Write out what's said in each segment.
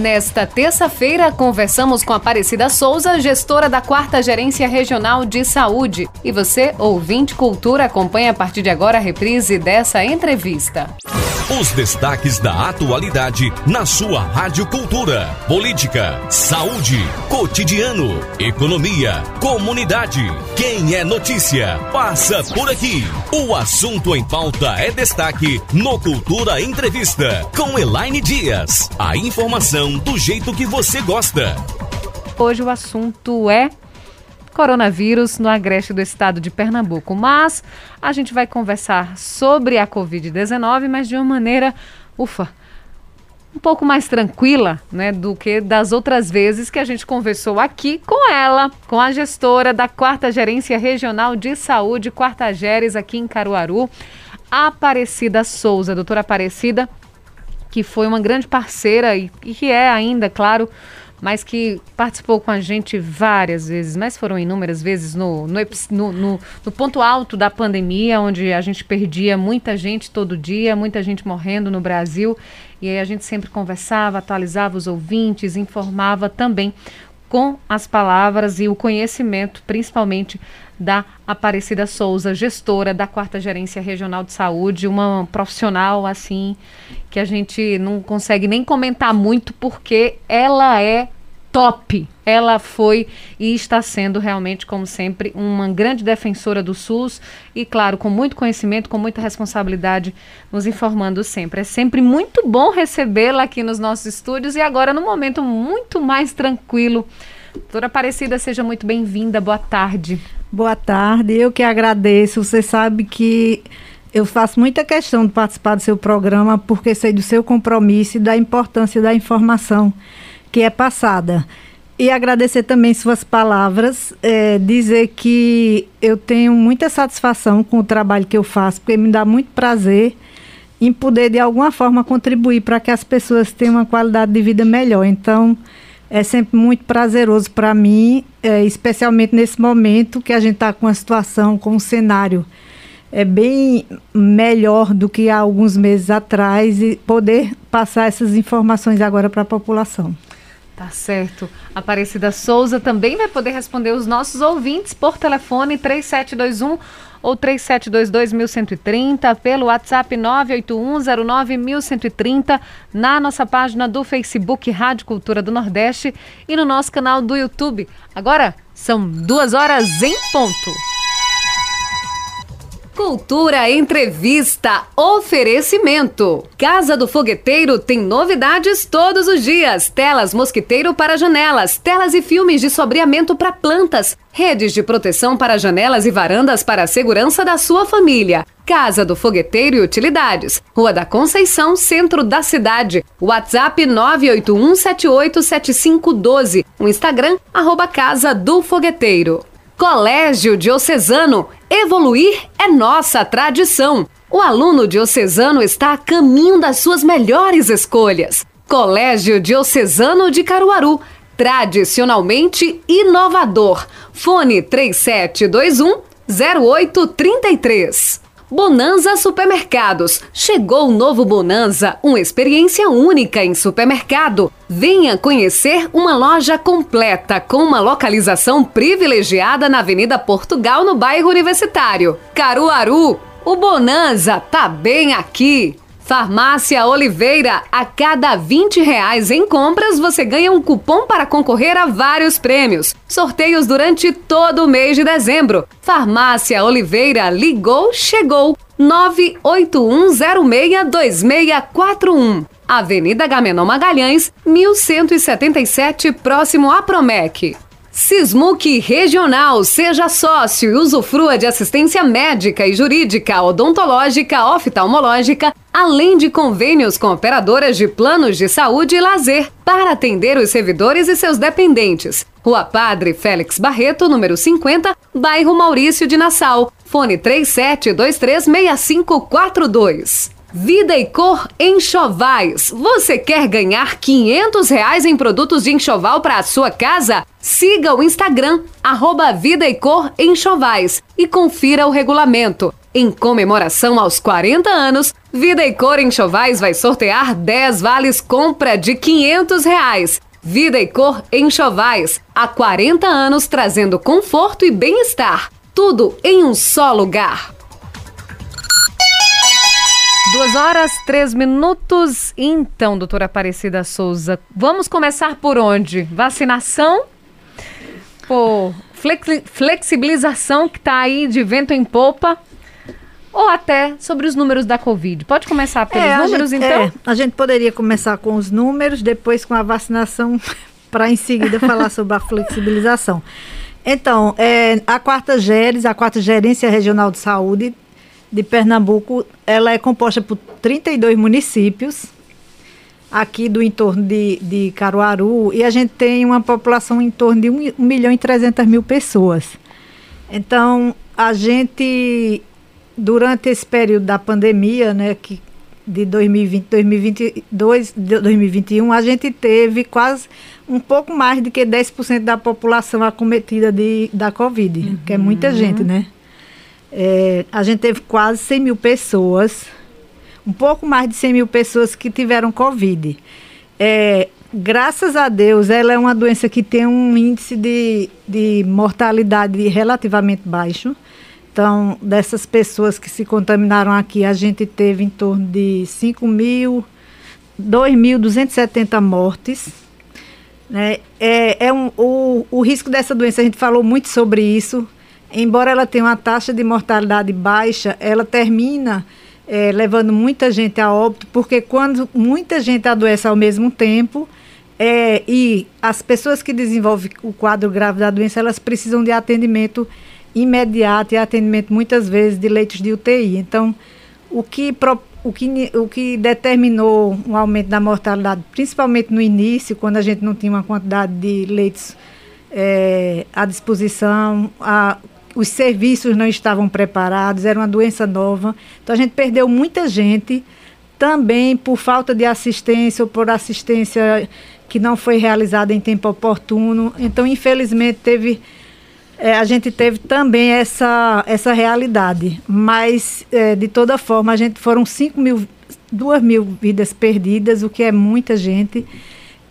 Nesta terça-feira, conversamos com Aparecida Souza, gestora da Quarta Gerência Regional de Saúde. E você, ouvinte Cultura, acompanha a partir de agora a reprise dessa entrevista. Os destaques da atualidade na sua Rádio Cultura. Política, saúde, cotidiano, economia, comunidade. Quem é notícia, passa por aqui. O assunto em pauta é destaque no Cultura Entrevista com Elaine Dias. A informação do jeito que você gosta. Hoje o assunto é coronavírus no agreste do estado de Pernambuco. Mas a gente vai conversar sobre a Covid-19, mas de uma maneira, ufa, um pouco mais tranquila, né, do que das outras vezes que a gente conversou aqui com ela, com a gestora da Quarta Gerência Regional de Saúde, Quarta Geres, aqui em Caruaru, Aparecida Souza. Doutora Aparecida, que foi uma grande parceira e, e que é ainda, claro, mas que participou com a gente várias vezes, mas foram inúmeras vezes no, no, no, no, ponto alto da pandemia, onde a gente perdia muita gente todo dia, muita gente morrendo no Brasil. E aí a gente sempre conversava, atualizava os ouvintes, informava também com as palavras e o conhecimento, principalmente da Aparecida Souza, gestora da Quarta Gerência Regional de Saúde, uma profissional assim que a gente não consegue nem comentar muito porque ela é top. Ela foi e está sendo realmente, como sempre, uma grande defensora do SUS e, claro, com muito conhecimento, com muita responsabilidade, nos informando sempre. É sempre muito bom recebê-la aqui nos nossos estúdios e agora num momento muito mais tranquilo. Doutora Aparecida, seja muito bem-vinda. Boa tarde. Boa tarde. Eu que agradeço. Você sabe que eu faço muita questão de participar do seu programa porque sei do seu compromisso e da importância da informação que é passada. E agradecer também suas palavras, é, dizer que eu tenho muita satisfação com o trabalho que eu faço, porque me dá muito prazer em poder, de alguma forma, contribuir para que as pessoas tenham uma qualidade de vida melhor. Então, é sempre muito prazeroso para mim, é, especialmente nesse momento que a gente está com a situação, com um cenário é bem melhor do que há alguns meses atrás e poder passar essas informações agora para a população. Tá certo. Aparecida Souza também vai poder responder os nossos ouvintes por telefone 3721 ou 3722-1130, pelo WhatsApp 981091130, na nossa página do Facebook Rádio Cultura do Nordeste e no nosso canal do YouTube. Agora são duas horas em ponto. Cultura Entrevista. Oferecimento. Casa do Fogueteiro tem novidades todos os dias. Telas mosquiteiro para janelas, telas e filmes de sobreamento para plantas, redes de proteção para janelas e varandas para a segurança da sua família. Casa do Fogueteiro e Utilidades. Rua da Conceição, centro da cidade. WhatsApp 981787512. O Instagram, arroba Casa do Fogueteiro. Colégio Diocesano. Evoluir é nossa tradição. O aluno diocesano está a caminho das suas melhores escolhas. Colégio Diocesano de Caruaru. Tradicionalmente inovador. Fone 3721 0833. Bonanza Supermercados. Chegou o novo Bonanza, uma experiência única em supermercado. Venha conhecer uma loja completa com uma localização privilegiada na Avenida Portugal, no bairro Universitário. Caruaru, o Bonanza tá bem aqui. Farmácia Oliveira, a cada 20 reais em compras você ganha um cupom para concorrer a vários prêmios. Sorteios durante todo o mês de dezembro. Farmácia Oliveira ligou, chegou. 981062641. Avenida Gamenon Magalhães, 1177, próximo a Promec. Sismuc Regional, seja sócio e usufrua de assistência médica e jurídica, odontológica, oftalmológica, além de convênios com operadoras de planos de saúde e lazer para atender os servidores e seus dependentes. Rua Padre Félix Barreto, número 50, bairro Maurício de Nassau. Fone 37236542. Vida e Cor Enxovais. Você quer ganhar 500 reais em produtos de enxoval para a sua casa? Siga o Instagram, arroba Vida e Cor Enxovais e confira o regulamento. Em comemoração aos 40 anos, Vida e Cor Enxovais vai sortear 10 vales compra de 500 reais. Vida e Cor Enxovais, há 40 anos trazendo conforto e bem-estar. Tudo em um só lugar. Duas horas, três minutos. Então, doutora Aparecida Souza, vamos começar por onde? Vacinação? Por flexibilização que está aí de vento em popa? Ou até sobre os números da Covid? Pode começar pelos é, números, gente, então? É, a gente poderia começar com os números, depois com a vacinação, para em seguida falar sobre a flexibilização. Então, é, a quarta GERES, a quarta Gerência Regional de Saúde, de Pernambuco, ela é composta por 32 municípios aqui do entorno de, de Caruaru e a gente tem uma população em torno de 1, 1 milhão e 300 mil pessoas. Então, a gente, durante esse período da pandemia, né, que de 2020, 2022, 2021, a gente teve quase um pouco mais de que 10% da população acometida de, da Covid, uhum. que é muita gente, né? É, a gente teve quase 100 mil pessoas, um pouco mais de 100 mil pessoas que tiveram Covid. É, graças a Deus, ela é uma doença que tem um índice de, de mortalidade relativamente baixo. Então, dessas pessoas que se contaminaram aqui, a gente teve em torno de 5 mil, 2.270 mortes. Né? É, é um, o, o risco dessa doença, a gente falou muito sobre isso embora ela tenha uma taxa de mortalidade baixa, ela termina é, levando muita gente a óbito, porque quando muita gente adoece ao mesmo tempo, é, e as pessoas que desenvolvem o quadro grave da doença, elas precisam de atendimento imediato e atendimento muitas vezes de leitos de UTI. Então, o que, o que, o que determinou um aumento da mortalidade, principalmente no início, quando a gente não tinha uma quantidade de leitos é, à disposição, a, os serviços não estavam preparados, era uma doença nova. Então a gente perdeu muita gente também por falta de assistência ou por assistência que não foi realizada em tempo oportuno. Então, infelizmente, teve é, a gente teve também essa, essa realidade. Mas, é, de toda forma, a gente foram 5 mil, 2 mil vidas perdidas, o que é muita gente.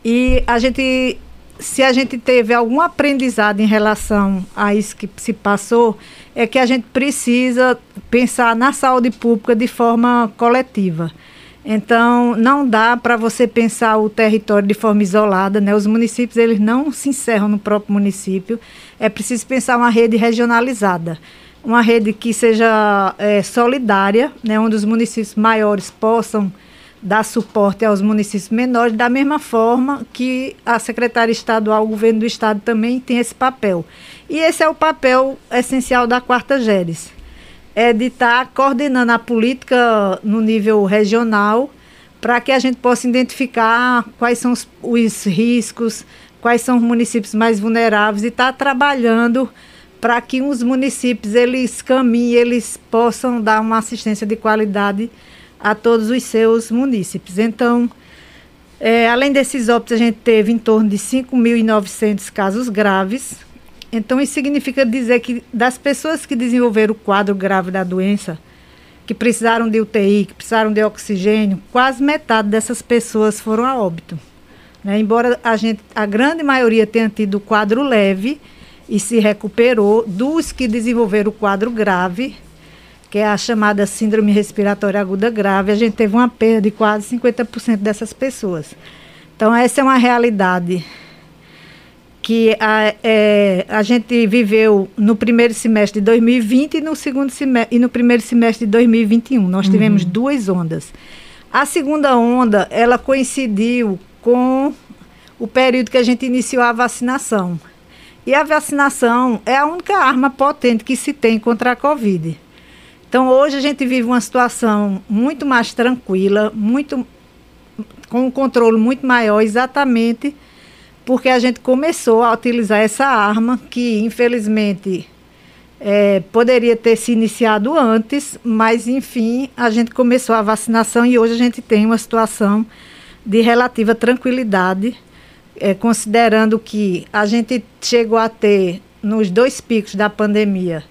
E a gente se a gente teve algum aprendizado em relação a isso que se passou, é que a gente precisa pensar na saúde pública de forma coletiva. Então, não dá para você pensar o território de forma isolada, né? Os municípios, eles não se encerram no próprio município. É preciso pensar uma rede regionalizada. Uma rede que seja é, solidária, né? Onde os municípios maiores possam dar suporte aos municípios menores, da mesma forma que a Secretaria Estadual, o Governo do Estado também tem esse papel. E esse é o papel essencial da Quarta GERES, é de estar tá coordenando a política no nível regional para que a gente possa identificar quais são os, os riscos, quais são os municípios mais vulneráveis e estar tá trabalhando para que os municípios eles caminhem, eles possam dar uma assistência de qualidade a todos os seus munícipes. Então, é, além desses óbitos, a gente teve em torno de 5.900 casos graves. Então, isso significa dizer que das pessoas que desenvolveram o quadro grave da doença, que precisaram de UTI, que precisaram de oxigênio, quase metade dessas pessoas foram a óbito. Né? Embora a, gente, a grande maioria tenha tido o quadro leve e se recuperou, dos que desenvolveram o quadro grave, que é a chamada síndrome respiratória aguda grave, a gente teve uma perda de quase 50% dessas pessoas. Então, essa é uma realidade que a, é, a gente viveu no primeiro semestre de 2020 e no, segundo semestre, e no primeiro semestre de 2021. Nós uhum. tivemos duas ondas. A segunda onda, ela coincidiu com o período que a gente iniciou a vacinação. E a vacinação é a única arma potente que se tem contra a Covid. Então hoje a gente vive uma situação muito mais tranquila, muito com um controle muito maior, exatamente porque a gente começou a utilizar essa arma que infelizmente é, poderia ter se iniciado antes, mas enfim a gente começou a vacinação e hoje a gente tem uma situação de relativa tranquilidade, é, considerando que a gente chegou a ter nos dois picos da pandemia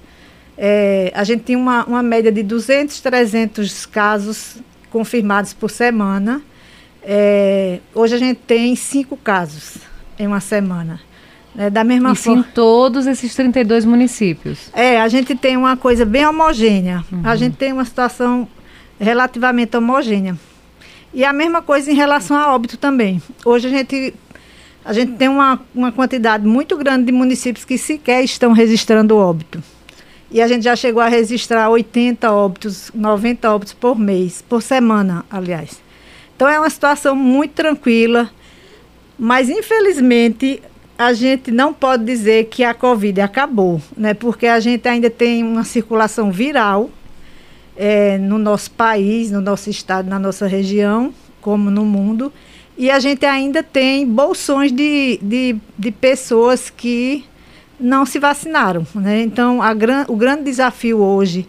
É, a gente tinha uma, uma média de 200, 300 casos confirmados por semana. É, hoje a gente tem cinco casos em uma semana. É, da mesma Isso forma. em todos esses 32 municípios. É, a gente tem uma coisa bem homogênea. Uhum. A gente tem uma situação relativamente homogênea. E a mesma coisa em relação a óbito também. Hoje a gente, a gente tem uma, uma quantidade muito grande de municípios que sequer estão registrando óbito. E a gente já chegou a registrar 80 óbitos, 90 óbitos por mês, por semana, aliás. Então é uma situação muito tranquila, mas infelizmente a gente não pode dizer que a Covid acabou, né? Porque a gente ainda tem uma circulação viral é, no nosso país, no nosso estado, na nossa região, como no mundo. E a gente ainda tem bolsões de, de, de pessoas que não se vacinaram. Né? Então, gran, o grande desafio hoje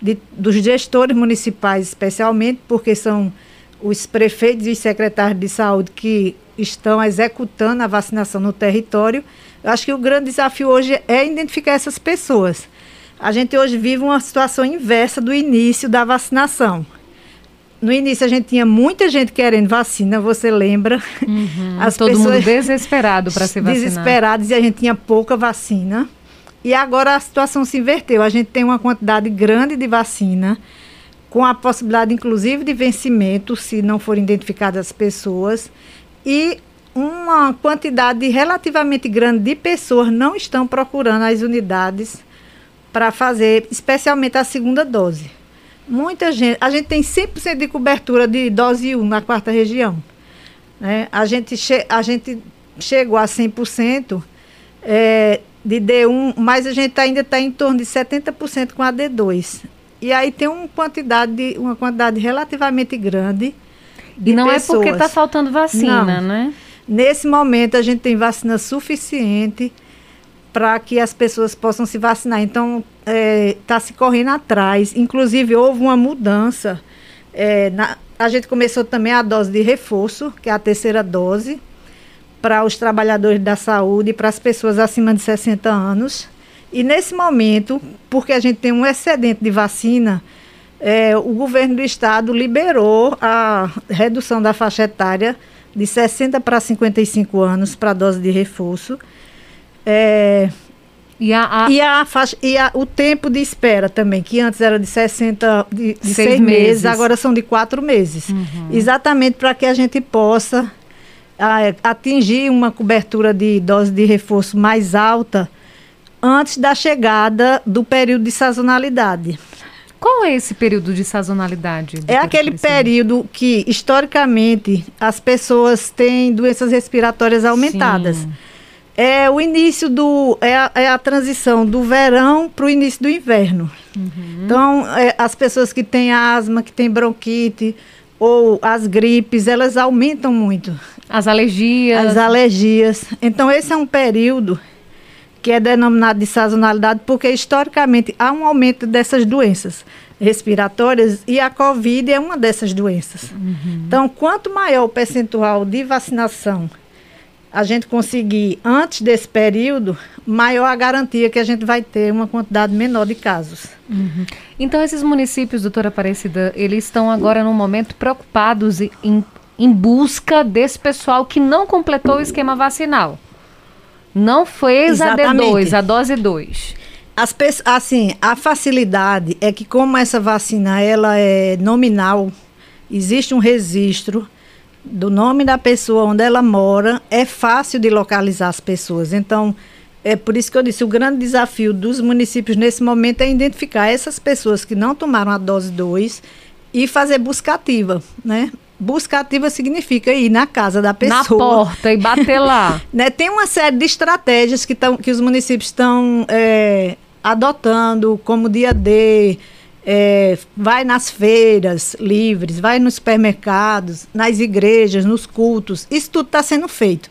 de, dos gestores municipais, especialmente, porque são os prefeitos e secretários de saúde que estão executando a vacinação no território, eu acho que o grande desafio hoje é identificar essas pessoas. A gente hoje vive uma situação inversa do início da vacinação. No início a gente tinha muita gente querendo vacina, você lembra? Uhum, As todo pessoas mundo desesperado para se vacinar. Desesperados e a gente tinha pouca vacina. E agora a situação se inverteu. A gente tem uma quantidade grande de vacina, com a possibilidade, inclusive, de vencimento, se não forem identificadas as pessoas. E uma quantidade relativamente grande de pessoas não estão procurando as unidades para fazer, especialmente a segunda dose. Muita gente, a gente tem 100% de cobertura de dose 1 na quarta região. Né? A, gente che, a gente chegou a 100% é, de D1, mas a gente ainda está em torno de 70% com a D2. E aí tem uma quantidade, uma quantidade relativamente grande. E não pessoas. é porque está faltando vacina, não. né? Nesse momento a gente tem vacina suficiente para que as pessoas possam se vacinar. Então, está é, tá se correndo atrás. Inclusive, houve uma mudança. É, na, a gente começou também a dose de reforço, que é a terceira dose, para os trabalhadores da saúde e para as pessoas acima de 60 anos. E nesse momento, porque a gente tem um excedente de vacina, é, o governo do estado liberou a redução da faixa etária de 60 para 55 anos para a dose de reforço. É, e, a, a... E, a faixa, e a, o tempo de espera também, que antes era de 60, de, de seis, seis meses. meses. agora são de quatro meses. Uhum. Exatamente para que a gente possa a, atingir uma cobertura de dose de reforço mais alta antes da chegada do período de sazonalidade. Qual é esse período de sazonalidade? É aquele período que, historicamente, as pessoas têm doenças respiratórias aumentadas. Sim é o início do. É a, é a transição do verão para o início do inverno. Uhum. Então, é, as pessoas que têm asma, que têm bronquite, ou as gripes, elas aumentam muito. As alergias. As alergias. Então, esse é um período que é denominado de sazonalidade, porque historicamente há um aumento dessas doenças respiratórias e a Covid é uma dessas doenças. Uhum. Então, quanto maior o percentual de vacinação a gente conseguir antes desse período, maior a garantia que a gente vai ter uma quantidade menor de casos. Uhum. Então, esses municípios, doutora Aparecida, eles estão agora no momento preocupados em, em busca desse pessoal que não completou o esquema vacinal. Não fez Exatamente. a D2, a dose 2. As assim, a facilidade é que como essa vacina ela é nominal, existe um registro do nome da pessoa, onde ela mora, é fácil de localizar as pessoas. Então, é por isso que eu disse, o grande desafio dos municípios nesse momento é identificar essas pessoas que não tomaram a dose 2 e fazer busca ativa, né? Busca ativa significa ir na casa da pessoa. Na porta e bater lá. né? Tem uma série de estratégias que, tão, que os municípios estão é, adotando, como dia D, é, vai nas feiras livres, vai nos supermercados, nas igrejas, nos cultos, isso tudo está sendo feito.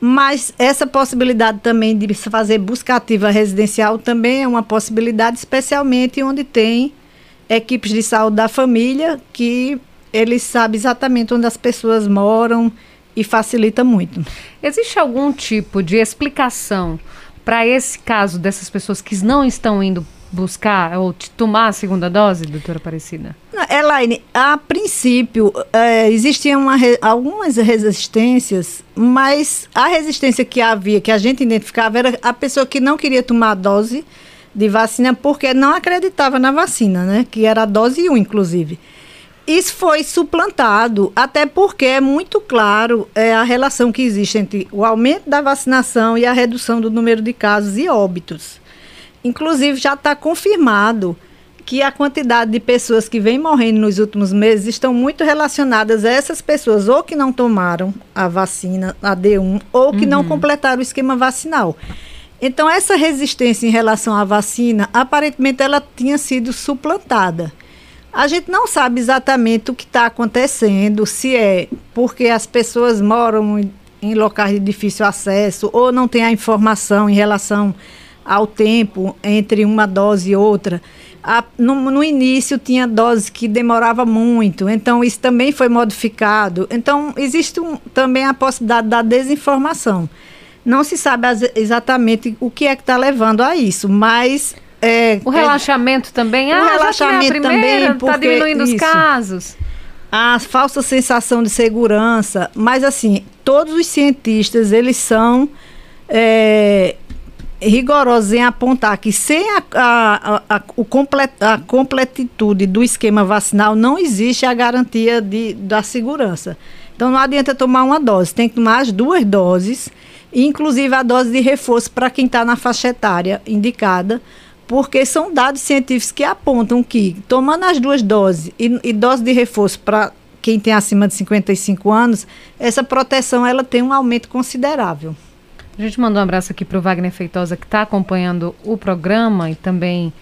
Mas essa possibilidade também de fazer busca ativa residencial também é uma possibilidade, especialmente onde tem equipes de saúde da família que eles sabem exatamente onde as pessoas moram e facilita muito. Existe algum tipo de explicação para esse caso dessas pessoas que não estão indo buscar ou tomar a segunda dose, doutora Aparecida? Elaine, a princípio é, existiam uma, algumas resistências, mas a resistência que havia, que a gente identificava, era a pessoa que não queria tomar a dose de vacina porque não acreditava na vacina, né? Que era a dose 1, inclusive. Isso foi suplantado, até porque é muito claro é, a relação que existe entre o aumento da vacinação e a redução do número de casos e óbitos. Inclusive, já está confirmado que a quantidade de pessoas que vem morrendo nos últimos meses estão muito relacionadas a essas pessoas ou que não tomaram a vacina, a D1, ou que uhum. não completaram o esquema vacinal. Então, essa resistência em relação à vacina, aparentemente ela tinha sido suplantada. A gente não sabe exatamente o que está acontecendo, se é porque as pessoas moram em, em locais de difícil acesso ou não tem a informação em relação ao tempo entre uma dose e outra. A, no, no, início tinha doses que demorava muito, então isso também foi modificado. Então existe um, também a possibilidade da desinformação. Não se sabe as, exatamente o que é que está levando a isso, mas é, o relaxamento é, também? Ah, o relaxamento já também, está diminuindo isso, os casos. A falsa sensação de segurança, mas assim, todos os cientistas, eles são é, rigorosos em apontar que sem a, a, a, o complet, a completitude do esquema vacinal não existe a garantia de, da segurança. Então não adianta tomar uma dose, tem que tomar as duas doses, inclusive a dose de reforço para quem está na faixa etária indicada, porque são dados científicos que apontam que, tomando as duas doses e, e dose de reforço para quem tem acima de 55 anos, essa proteção ela tem um aumento considerável. A gente mandou um abraço aqui para o Wagner Feitosa, que está acompanhando o programa e também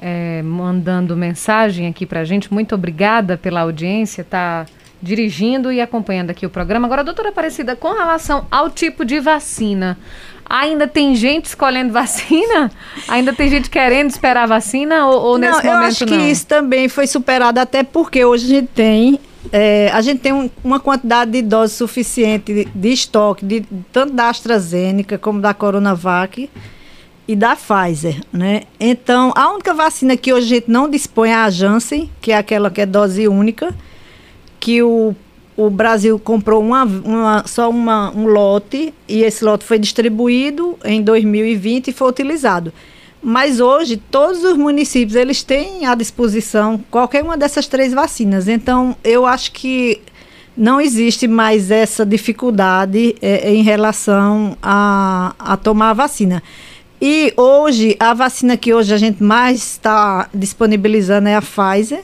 é, mandando mensagem aqui para a gente. Muito obrigada pela audiência, está dirigindo e acompanhando aqui o programa. Agora, doutora Aparecida, com relação ao tipo de vacina, Ainda tem gente escolhendo vacina? Ainda tem gente querendo esperar a vacina ou, ou não, nesse momento não? Eu acho que isso também foi superado até porque hoje a gente tem é, a gente tem um, uma quantidade de doses suficiente de, de estoque, de, tanto da AstraZeneca como da Coronavac e da Pfizer, né? Então, a única vacina que hoje a gente não dispõe é a Janssen, que é aquela que é dose única, que o o Brasil comprou uma, uma, só uma, um lote e esse lote foi distribuído em 2020 e foi utilizado. Mas hoje todos os municípios eles têm à disposição qualquer uma dessas três vacinas. Então eu acho que não existe mais essa dificuldade é, em relação a, a tomar a vacina. E hoje a vacina que hoje a gente mais está disponibilizando é a Pfizer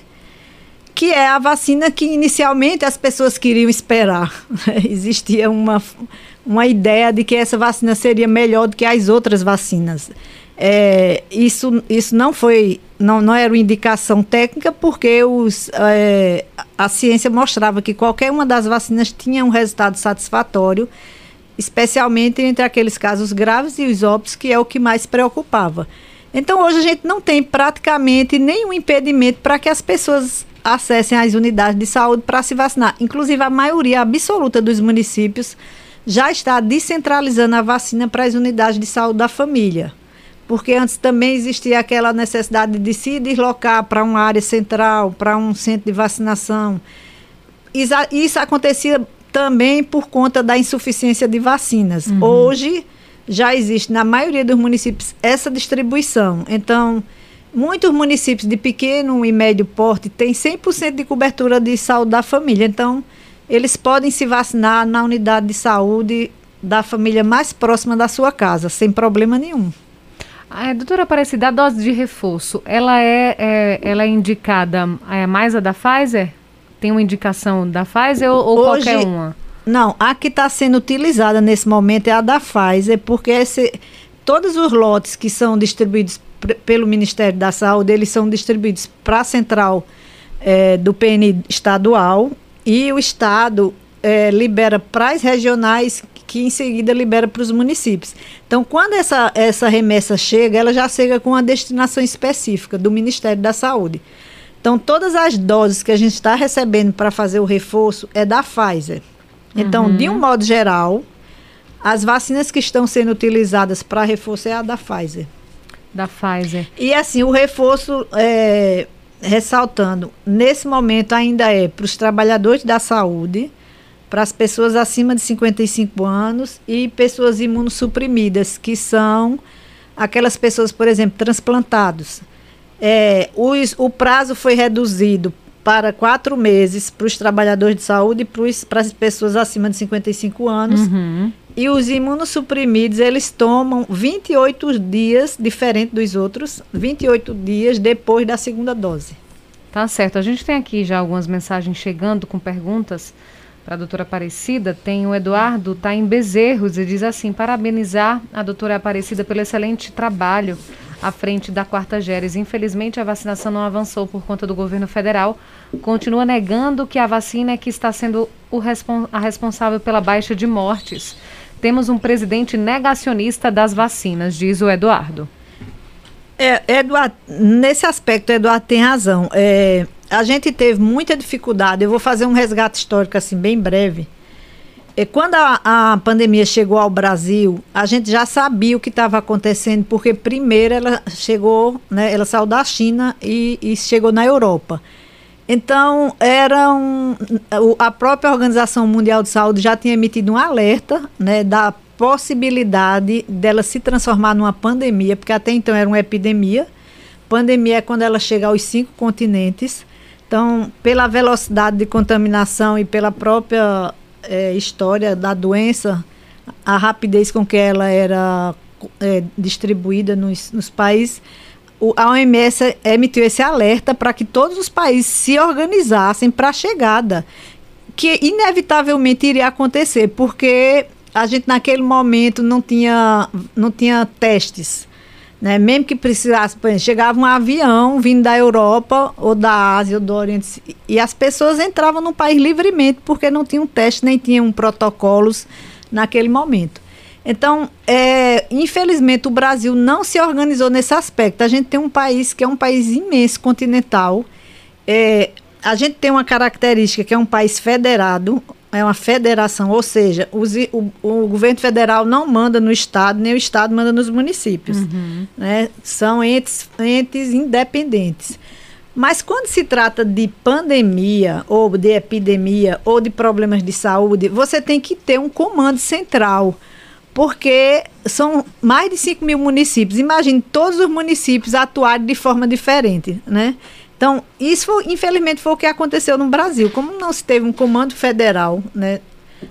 que é a vacina que inicialmente as pessoas queriam esperar. Existia uma, uma ideia de que essa vacina seria melhor do que as outras vacinas. É, isso, isso não foi, não, não era uma indicação técnica, porque os, é, a ciência mostrava que qualquer uma das vacinas tinha um resultado satisfatório, especialmente entre aqueles casos graves e os óbitos, que é o que mais preocupava. Então, hoje a gente não tem praticamente nenhum impedimento para que as pessoas acessem as unidades de saúde para se vacinar. Inclusive, a maioria absoluta dos municípios já está descentralizando a vacina para as unidades de saúde da família. Porque antes também existia aquela necessidade de se deslocar para uma área central, para um centro de vacinação. Isso acontecia também por conta da insuficiência de vacinas. Uhum. Hoje já existe na maioria dos municípios essa distribuição. Então, Muitos municípios de pequeno e médio porte têm 100% de cobertura de saúde da família. Então, eles podem se vacinar na unidade de saúde da família mais próxima da sua casa, sem problema nenhum. A doutora Aparecida, a dose de reforço, ela é, é ela é indicada é mais a da Pfizer? Tem uma indicação da Pfizer ou, ou Hoje, qualquer uma? Não, a que está sendo utilizada nesse momento é a da Pfizer, porque esse, todos os lotes que são distribuídos pelo Ministério da Saúde, eles são distribuídos para a central é, do PN estadual e o Estado é, libera para as regionais, que em seguida libera para os municípios. Então, quando essa, essa remessa chega, ela já chega com uma destinação específica do Ministério da Saúde. Então, todas as doses que a gente está recebendo para fazer o reforço é da Pfizer. Então, uhum. de um modo geral, As vacinas que estão sendo utilizadas para reforço é a da Pfizer. Da Pfizer. E assim, o reforço, é, ressaltando, nesse momento ainda é para os trabalhadores da saúde, para as pessoas acima de 55 anos e pessoas imunossuprimidas, que são aquelas pessoas, por exemplo, transplantados. É, os, o prazo foi reduzido para quatro meses para os trabalhadores de saúde e para as pessoas acima de 55 anos. Uhum. E os imunossuprimidos, eles tomam 28 dias, diferente dos outros, 28 dias depois da segunda dose. Tá certo. A gente tem aqui já algumas mensagens chegando com perguntas para a doutora Aparecida. Tem o Eduardo, está em Bezerros, e diz assim: parabenizar a doutora Aparecida pelo excelente trabalho à frente da quarta Geres. Infelizmente, a vacinação não avançou por conta do governo federal. Continua negando que a vacina é que está sendo respon a responsável pela baixa de mortes. Temos um presidente negacionista das vacinas, diz o Eduardo. É, Eduardo, nesse aspecto, Eduardo tem razão. É, a gente teve muita dificuldade. Eu vou fazer um resgate histórico assim bem breve é, quando a, a, pandemia chegou ao Brasil, a gente já sabia o que estava acontecendo, porque primeiro ela chegou, né, ela saiu da China e, e chegou na Europa. Então, era um, a própria Organização Mundial de Saúde já tinha emitido um alerta né, da possibilidade dela se transformar numa pandemia, porque até então era uma epidemia. Pandemia é quando ela chega aos cinco continentes. Então, pela velocidade de contaminação e pela própria é, história da doença, a rapidez com que ela era é, distribuída nos, nos países, o, a OMS emitiu esse alerta para que todos os países se organizassem para a chegada, que inevitavelmente iria acontecer, porque a gente naquele momento não tinha, não tinha testes. Né? Mesmo que precisasse, por exemplo, chegava um avião vindo da Europa ou da Ásia ou do Oriente e as pessoas entravam no país livremente porque não tinham teste nem tinham protocolos naquele momento. Então, é, infelizmente, o Brasil não se organizou nesse aspecto. A gente tem um país que é um país imenso, continental. É, a gente tem uma característica que é um país federado, é uma federação, ou seja, os, o, o, governo federal não manda no estado, nem o estado manda nos municípios. Uhum. Né? São entes, entes independentes. Mas quando se trata de pandemia, ou de epidemia, ou de problemas de saúde, você tem que ter um comando central. Porque são mais de 5 mil municípios. Imagine todos os municípios atuarem de forma diferente. Né? Então, isso, infelizmente, foi o que aconteceu no Brasil. Como não se teve um comando federal né,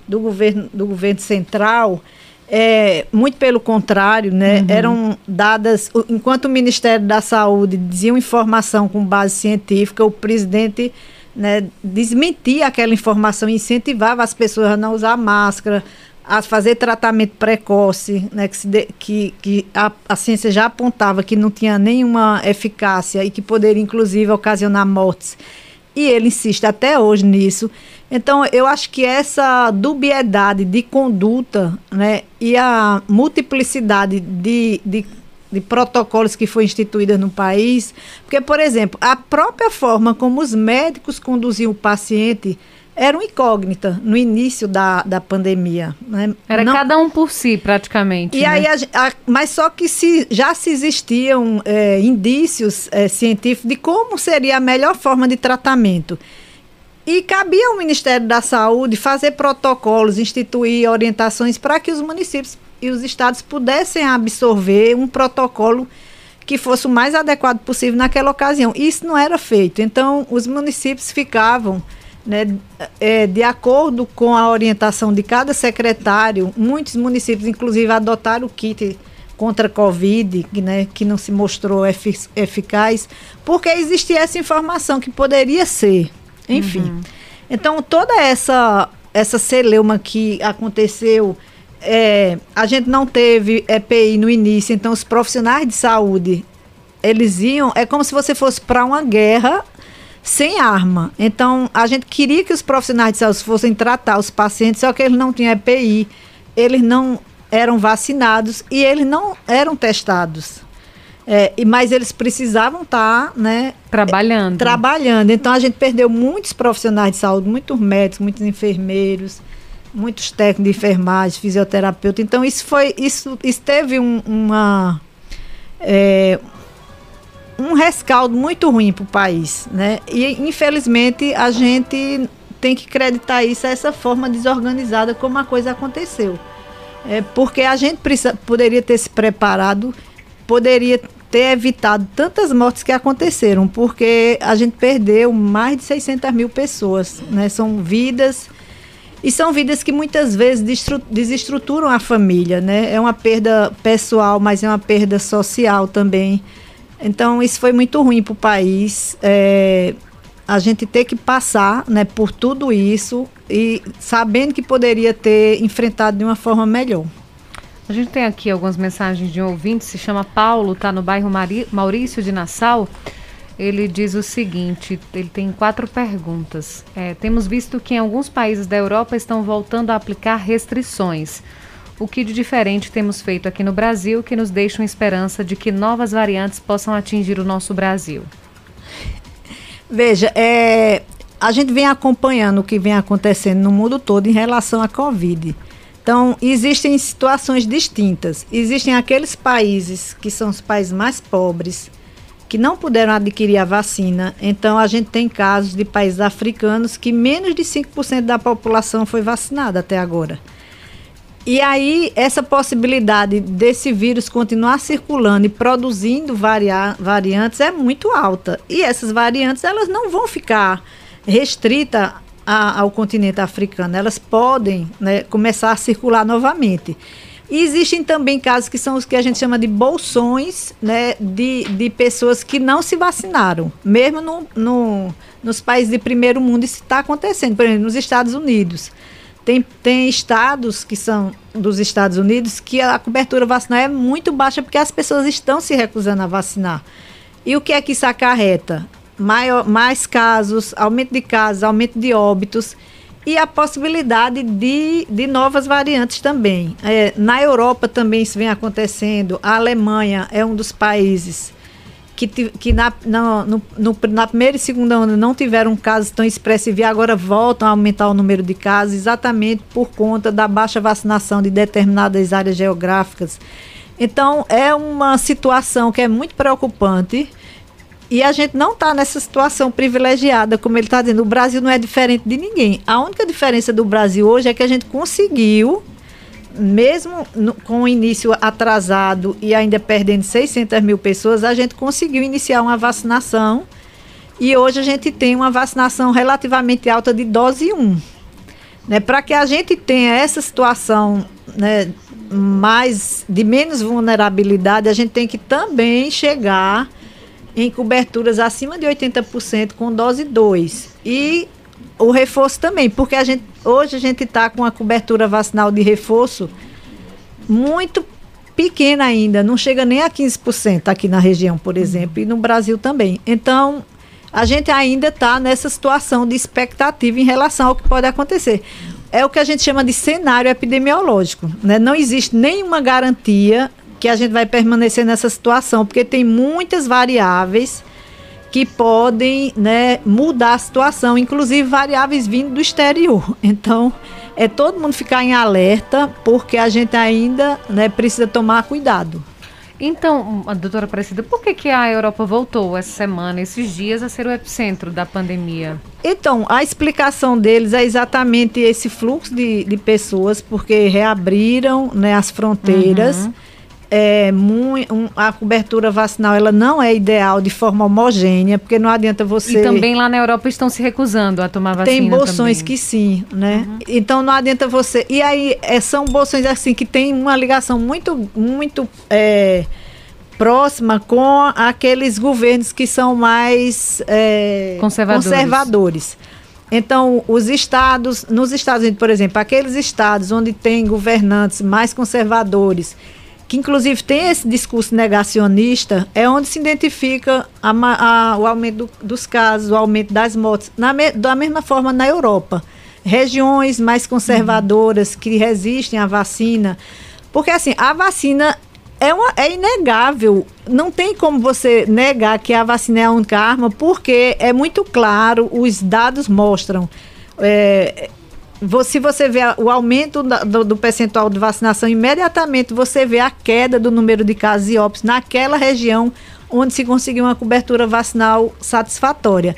do, governo, do governo central, é, muito pelo contrário, né, uhum. eram dadas, enquanto o Ministério da Saúde dizia informação com base científica, o presidente né, desmentia aquela informação, incentivava as pessoas a não usar máscara, a fazer tratamento precoce, né, que, de, que, que a, a, ciência já apontava que não tinha nenhuma eficácia e que poderia, inclusive, ocasionar mortes. E ele insiste até hoje nisso. Então, eu acho que essa dubiedade de conduta né, e a multiplicidade de, de, de protocolos que foi instituída no país, porque, por exemplo, a própria forma como os médicos conduziam o paciente era uma incógnita no início da, da pandemia. Né? Era Não... cada um por si, praticamente. E né? aí, a, a, mas só que se, já se existiam é, indícios é, científicos de como seria a melhor forma de tratamento. E cabia ao Ministério da Saúde fazer protocolos, instituir orientações para que os municípios e os estados pudessem absorver um protocolo que fosse o mais adequado possível naquela ocasião. Isso não era feito. Então, os municípios ficavam né, é, de acordo com a orientação de cada secretário, muitos municípios, inclusive, adotaram o kit contra a Covid, que, né, que não se mostrou efic eficaz, porque existia essa informação que poderia ser. Enfim. Uhum. Então, toda essa, essa celeuma que aconteceu, é, a gente não teve EPI no início, então os profissionais de saúde, eles iam, é como se você fosse para uma guerra sem arma. Então, a gente queria que os profissionais de saúde fossem tratar os pacientes, só que eles não tinham EPI, eles não eram vacinados e eles não eram testados. É, mas eles precisavam estar, tá, né? Trabalhando. É, trabalhando. Então a gente perdeu muitos profissionais de saúde, muitos médicos, muitos enfermeiros, muitos técnicos de enfermagem, fisioterapeuta. Então isso foi, isso, isso teve um, uma é, um rescaldo muito ruim para o país, né? E infelizmente a gente tem que acreditar isso a essa forma desorganizada como a coisa aconteceu. É, porque a gente precisa, poderia ter se preparado, poderia ter evitado tantas mortes que aconteceram, porque a gente perdeu mais de 600 mil pessoas, né? São vidas e são vidas que muitas vezes desestruturam a família, né? É uma perda pessoal, mas é uma perda social também. Então isso foi muito ruim para o país. É, a gente ter que passar, né, por tudo isso e sabendo que poderia ter enfrentado de uma forma melhor. A gente tem aqui algumas mensagens de um ouvinte, se chama Paulo, está no bairro Maurício de Nassau. Ele diz o seguinte: ele tem quatro perguntas. É, temos visto que em alguns países da Europa estão voltando a aplicar restrições. O que de diferente temos feito aqui no Brasil que nos deixa uma esperança de que novas variantes possam atingir o nosso Brasil? Veja, é, a gente vem acompanhando o que vem acontecendo no mundo todo em relação à Covid. Então, existem situações distintas. Existem aqueles países que são os países mais pobres, que não puderam adquirir a vacina. Então, a gente tem casos de países africanos que menos de 5% da população foi vacinada até agora. E aí, essa possibilidade desse vírus continuar circulando e produzindo varia variantes é muito alta. E essas variantes, elas não vão ficar restritas a, ao continente africano, elas podem né, começar a circular novamente. E existem também casos que são os que a gente chama de bolsões né, de, de pessoas que não se vacinaram, mesmo no, no, nos países de primeiro mundo isso está acontecendo, por exemplo, nos Estados Unidos. Tem, tem estados que são dos Estados Unidos que a cobertura vacinal é muito baixa porque as pessoas estão se recusando a vacinar. E o que é que isso acarreta? maior, mais casos, aumento de casos, aumento de óbitos e a possibilidade de, de novas variantes também. É, na Europa também isso vem acontecendo. A Alemanha é um dos países que, que na, na, no, no, na primeira e segunda onda não tiveram casos tão expressivos e agora voltam a aumentar o número de casos, exatamente por conta da baixa vacinação de determinadas áreas geográficas. Então, é uma situação que é muito preocupante e a gente não está nessa situação privilegiada, como ele está dizendo. O Brasil não é diferente de ninguém. A única diferença do Brasil hoje é que a gente conseguiu, mesmo no, com o início atrasado e ainda perdendo 600 mil pessoas, a gente conseguiu iniciar uma vacinação. E hoje a gente tem uma vacinação relativamente alta de dose 1. Né, Para que a gente tenha essa situação né, mais de menos vulnerabilidade, a gente tem que também chegar em coberturas acima de 80% com dose 2. E o reforço também, porque a gente, hoje a gente está com a cobertura vacinal de reforço muito pequena ainda, não chega nem a 15% aqui na região, por exemplo, e no Brasil também. Então, a gente ainda está nessa situação de expectativa em relação ao que pode acontecer. É o que a gente chama de cenário epidemiológico. Né? Não existe nenhuma garantia que a gente vai permanecer nessa situação, porque tem muitas variáveis que podem né, mudar a situação, inclusive variáveis vindo do exterior. Então, é todo mundo ficar em alerta, porque a gente ainda né, precisa tomar cuidado. Então, doutora Aparecida, por que, que a Europa voltou essa semana, esses dias, a ser o epicentro da pandemia? Então, a explicação deles é exatamente esse fluxo de, de pessoas, porque reabriram né, as fronteiras. Uhum é, muito, um, a cobertura vacinal ela não é ideal de forma homogênea, porque não adianta você. E também lá na Europa estão se recusando a tomar vacina. Tem bolsões também. que sim, né? Uhum. Então não adianta você. E aí é, são bolsões assim que tem uma ligação muito, muito é, próxima com aqueles governos que são mais é, conservadores. conservadores. Então, os estados, nos Estados Unidos, por exemplo, aqueles estados onde tem governantes mais conservadores que inclusive tem esse discurso negacionista, é onde se identifica a, a, o aumento do, dos casos, o aumento das mortes, na, da mesma forma na Europa. Regiões mais conservadoras uhum. que resistem à vacina. Porque assim, a vacina é, uma, é inegável. Não tem como você negar que a vacina é a única arma, porque é muito claro, os dados mostram. É, se você vê o aumento do, do, percentual de vacinação, imediatamente você vê a queda do número de casos e óbitos naquela região onde se conseguiu uma cobertura vacinal satisfatória.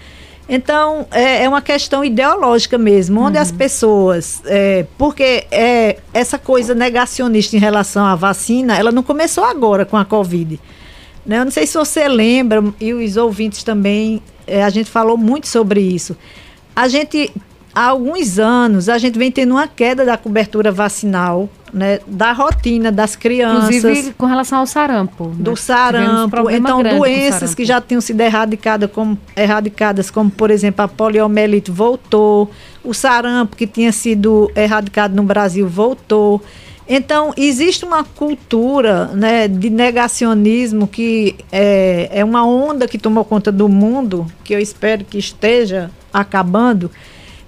Então, é, é uma questão ideológica mesmo, onde uhum. as pessoas. É, porque é, essa coisa negacionista em relação à vacina, ela não começou agora com a Covid. Né? Eu não sei se você lembra, e os ouvintes também, é, a gente falou muito sobre isso. A gente há alguns anos a gente vem tendo uma queda da cobertura vacinal, né, da rotina das crianças. Inclusive com relação ao sarampo. Do né? sarampo. Então, doenças sarampo. que já tinham sido erradicadas como, erradicadas, como por exemplo a poliomielite, voltou. O sarampo que tinha sido erradicado no Brasil voltou. Então, existe uma cultura né, de negacionismo que é, é uma onda que tomou conta do mundo, que eu espero que esteja acabando,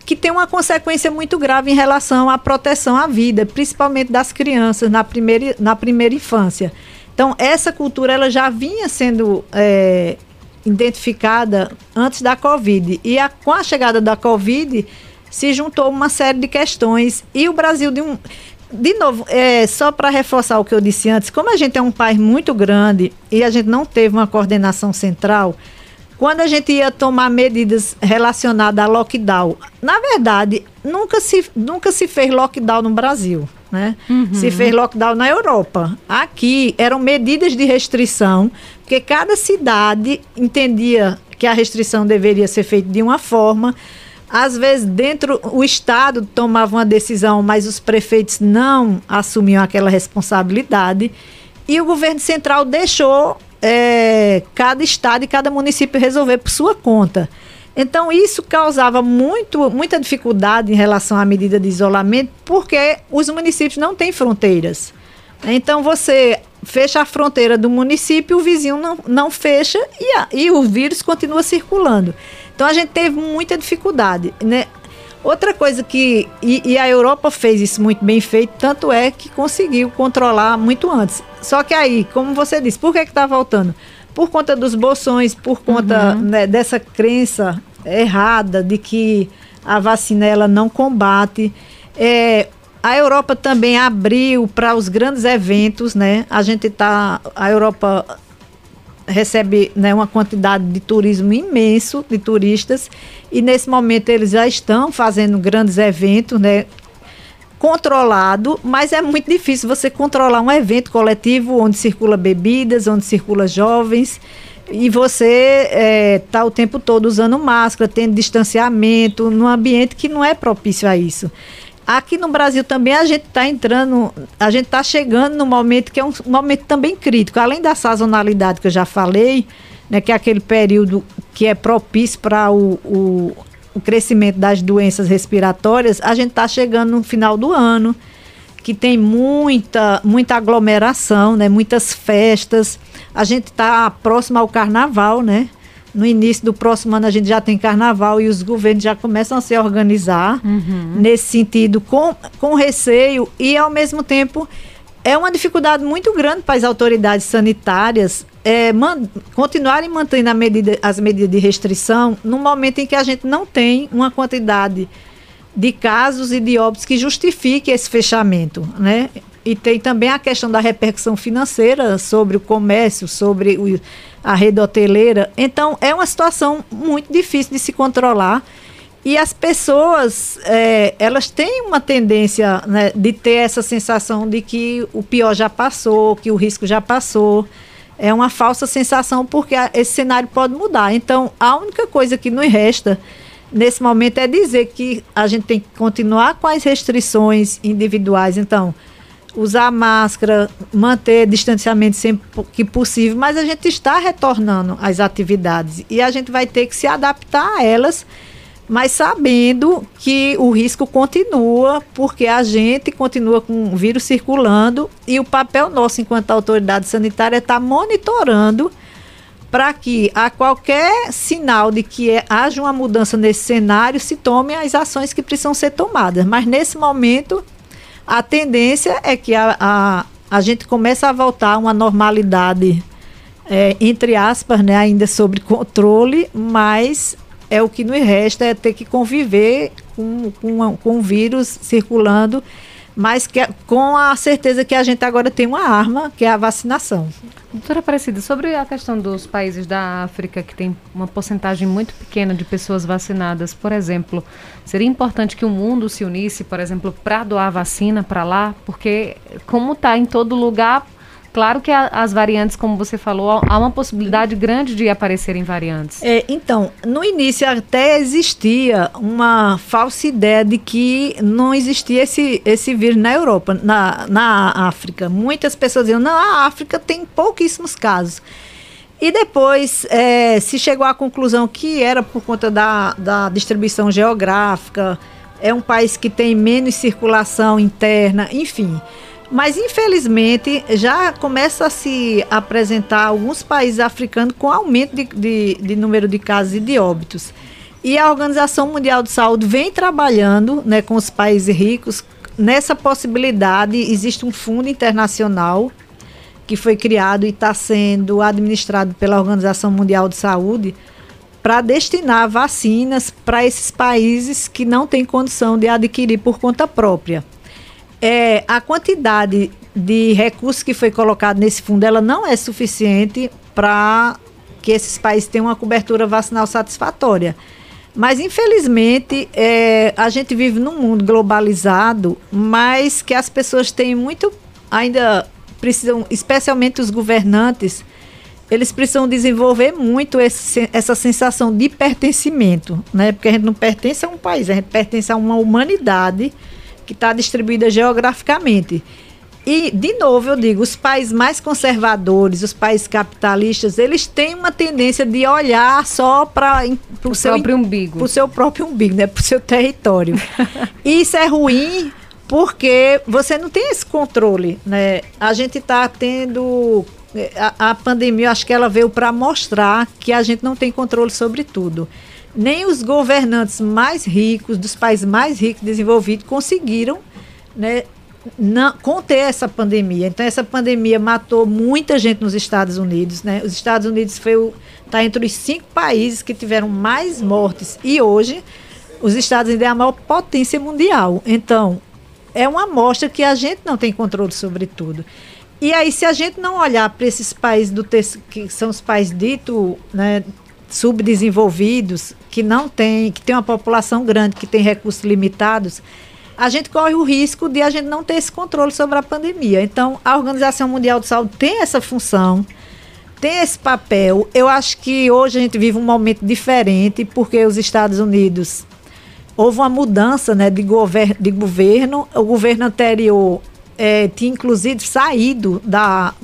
que tem uma consequência muito grave em relação à proteção à vida, principalmente das crianças na primeira, na primeira infância. Então, essa cultura ela já vinha sendo é, identificada antes da Covid. E a, com a chegada da Covid, se juntou uma série de questões. E o Brasil, de um. De novo, é, só para reforçar o que eu disse antes, como a gente é um país muito grande e a gente não teve uma coordenação central, quando a gente ia tomar medidas relacionadas a lockdown, na verdade, nunca se, nunca se fez lockdown no Brasil. Né? Uhum. Se fez lockdown na Europa. Aqui eram medidas de restrição, porque cada cidade entendia que a restrição deveria ser feita de uma forma. Às vezes, dentro, o Estado tomava uma decisão, mas os prefeitos não assumiam aquela responsabilidade. E o governo central deixou é, cada estado e cada município resolver por sua conta. Então, isso causava muito, muita dificuldade em relação à medida de isolamento, porque os municípios não têm fronteiras. Então, você fecha a fronteira do município, o vizinho não, não fecha e, a, e o vírus continua circulando. Então, a gente teve muita dificuldade. Né? Outra coisa que. E, e, a Europa fez isso muito bem feito, tanto é que conseguiu controlar muito antes. Só que aí, como você disse, por que está voltando? Por conta dos bolsões, por conta uhum. né, dessa crença errada de que a vacina ela não combate. É, a Europa também abriu para os grandes eventos, né? A gente tá. A Europa recebe né, uma quantidade de turismo imenso de turistas e nesse momento eles já estão fazendo grandes eventos, né? Controlado, mas é muito difícil você controlar um evento coletivo onde circula bebidas, onde circula jovens e você está é, o tempo todo usando máscara, tendo distanciamento, num ambiente que não é propício a isso. Aqui no Brasil também a gente está entrando, a gente está chegando no momento que é um momento também crítico. Além da sazonalidade que eu já falei, né, que é aquele período que é propício para o, o, o, crescimento das doenças respiratórias, a gente está chegando no final do ano, que tem muita, muita aglomeração, né, muitas festas. A gente está próximo ao carnaval, né? No início do próximo ano a gente já tem carnaval e os governos já começam a se organizar uhum. nesse sentido, com, com receio e ao mesmo tempo é uma dificuldade muito grande para as autoridades sanitárias é, man, continuarem mantendo medida, as medidas de restrição no momento em que a gente não tem uma quantidade de casos e de óbitos que justifique esse fechamento, né? E tem também a questão da repercussão financeira sobre o comércio, sobre o, a rede hoteleira. Então, é uma situação muito difícil de se controlar. E as pessoas, é, elas têm uma tendência né, de ter essa sensação de que o pior já passou, que o risco já passou. É uma falsa sensação porque esse cenário pode mudar. Então, a única coisa que nos resta nesse momento é dizer que a gente tem que continuar com as restrições individuais. Então, usar máscara, manter distanciamento sempre que possível, mas a gente está retornando às atividades e a gente vai ter que se adaptar a elas, mas sabendo que o risco continua, porque a gente continua com o vírus circulando e o papel nosso enquanto autoridade sanitária é estar tá monitorando para que a qualquer sinal de que é, haja uma mudança nesse cenário se tome as ações que precisam ser tomadas. Mas nesse momento a tendência é que a, a, a gente comece a voltar a uma normalidade, é, entre aspas, né, ainda sobre controle, mas é o que nos resta é ter que conviver com, com, com vírus circulando mas que, com a certeza que a gente agora tem uma arma, que é a vacinação. Doutora Aparecida, sobre a questão dos países da África, que tem uma porcentagem muito pequena de pessoas vacinadas, por exemplo, seria importante que o mundo se unisse, por exemplo, para doar vacina para lá? Porque, como está em todo lugar, Claro que a, as variantes, como você falou, há uma possibilidade grande de aparecerem variantes. É, então, no início até existia uma falsa ideia de que não existia esse, esse vírus na Europa, na, na África. Muitas pessoas diziam, não, a África tem pouquíssimos casos. E depois é, se chegou à conclusão que era por conta da, da distribuição geográfica, é um país que tem menos circulação interna, enfim. Mas, infelizmente, já começa a se apresentar alguns países africanos com aumento de, de, de número de casos e de óbitos. E a Organização Mundial de Saúde vem trabalhando né, com os países ricos nessa possibilidade. Existe um fundo internacional que foi criado e está sendo administrado pela Organização Mundial de Saúde para destinar vacinas para esses países que não têm condição de adquirir por conta própria é, a quantidade de recursos que foi colocado nesse fundo, ela não é suficiente para que esses países tenham uma cobertura vacinal satisfatória. Mas, infelizmente, é, a gente vive num mundo globalizado, mas que as pessoas têm muito. ainda precisam, especialmente os governantes, eles precisam desenvolver muito esse, essa sensação de pertencimento, né? Porque a gente não pertence a um país, a gente pertence a uma humanidade que está distribuída geograficamente. E, de novo, eu digo, os países mais conservadores, os países capitalistas, eles têm uma tendência de olhar só para o seu próprio umbigo. Para o seu próprio umbigo, né? para o seu território. isso é ruim porque você não tem esse controle. Né? A gente está tendo. A, a pandemia, acho que ela veio para mostrar que a gente não tem controle sobre tudo nem os governantes mais ricos, dos países mais ricos desenvolvidos, conseguiram né, não, conter essa pandemia. Então, essa pandemia matou muita gente nos Estados Unidos. Né? Os Estados Unidos está entre os cinco países que tiveram mais mortes. E hoje, os Estados Unidos é a maior potência mundial. Então, é uma amostra que a gente não tem controle sobre tudo. E aí, se a gente não olhar para esses países do que são os países ditos né, subdesenvolvidos, que não tem, que tem uma população grande, que tem recursos limitados, a gente corre o risco de a gente não ter esse controle sobre a pandemia. Então, a Organização Mundial de Saúde tem essa função, tem esse papel. Eu acho que hoje a gente vive um momento diferente, porque os Estados Unidos houve uma mudança né, de, gover de governo. O governo anterior é, tinha inclusive saído da.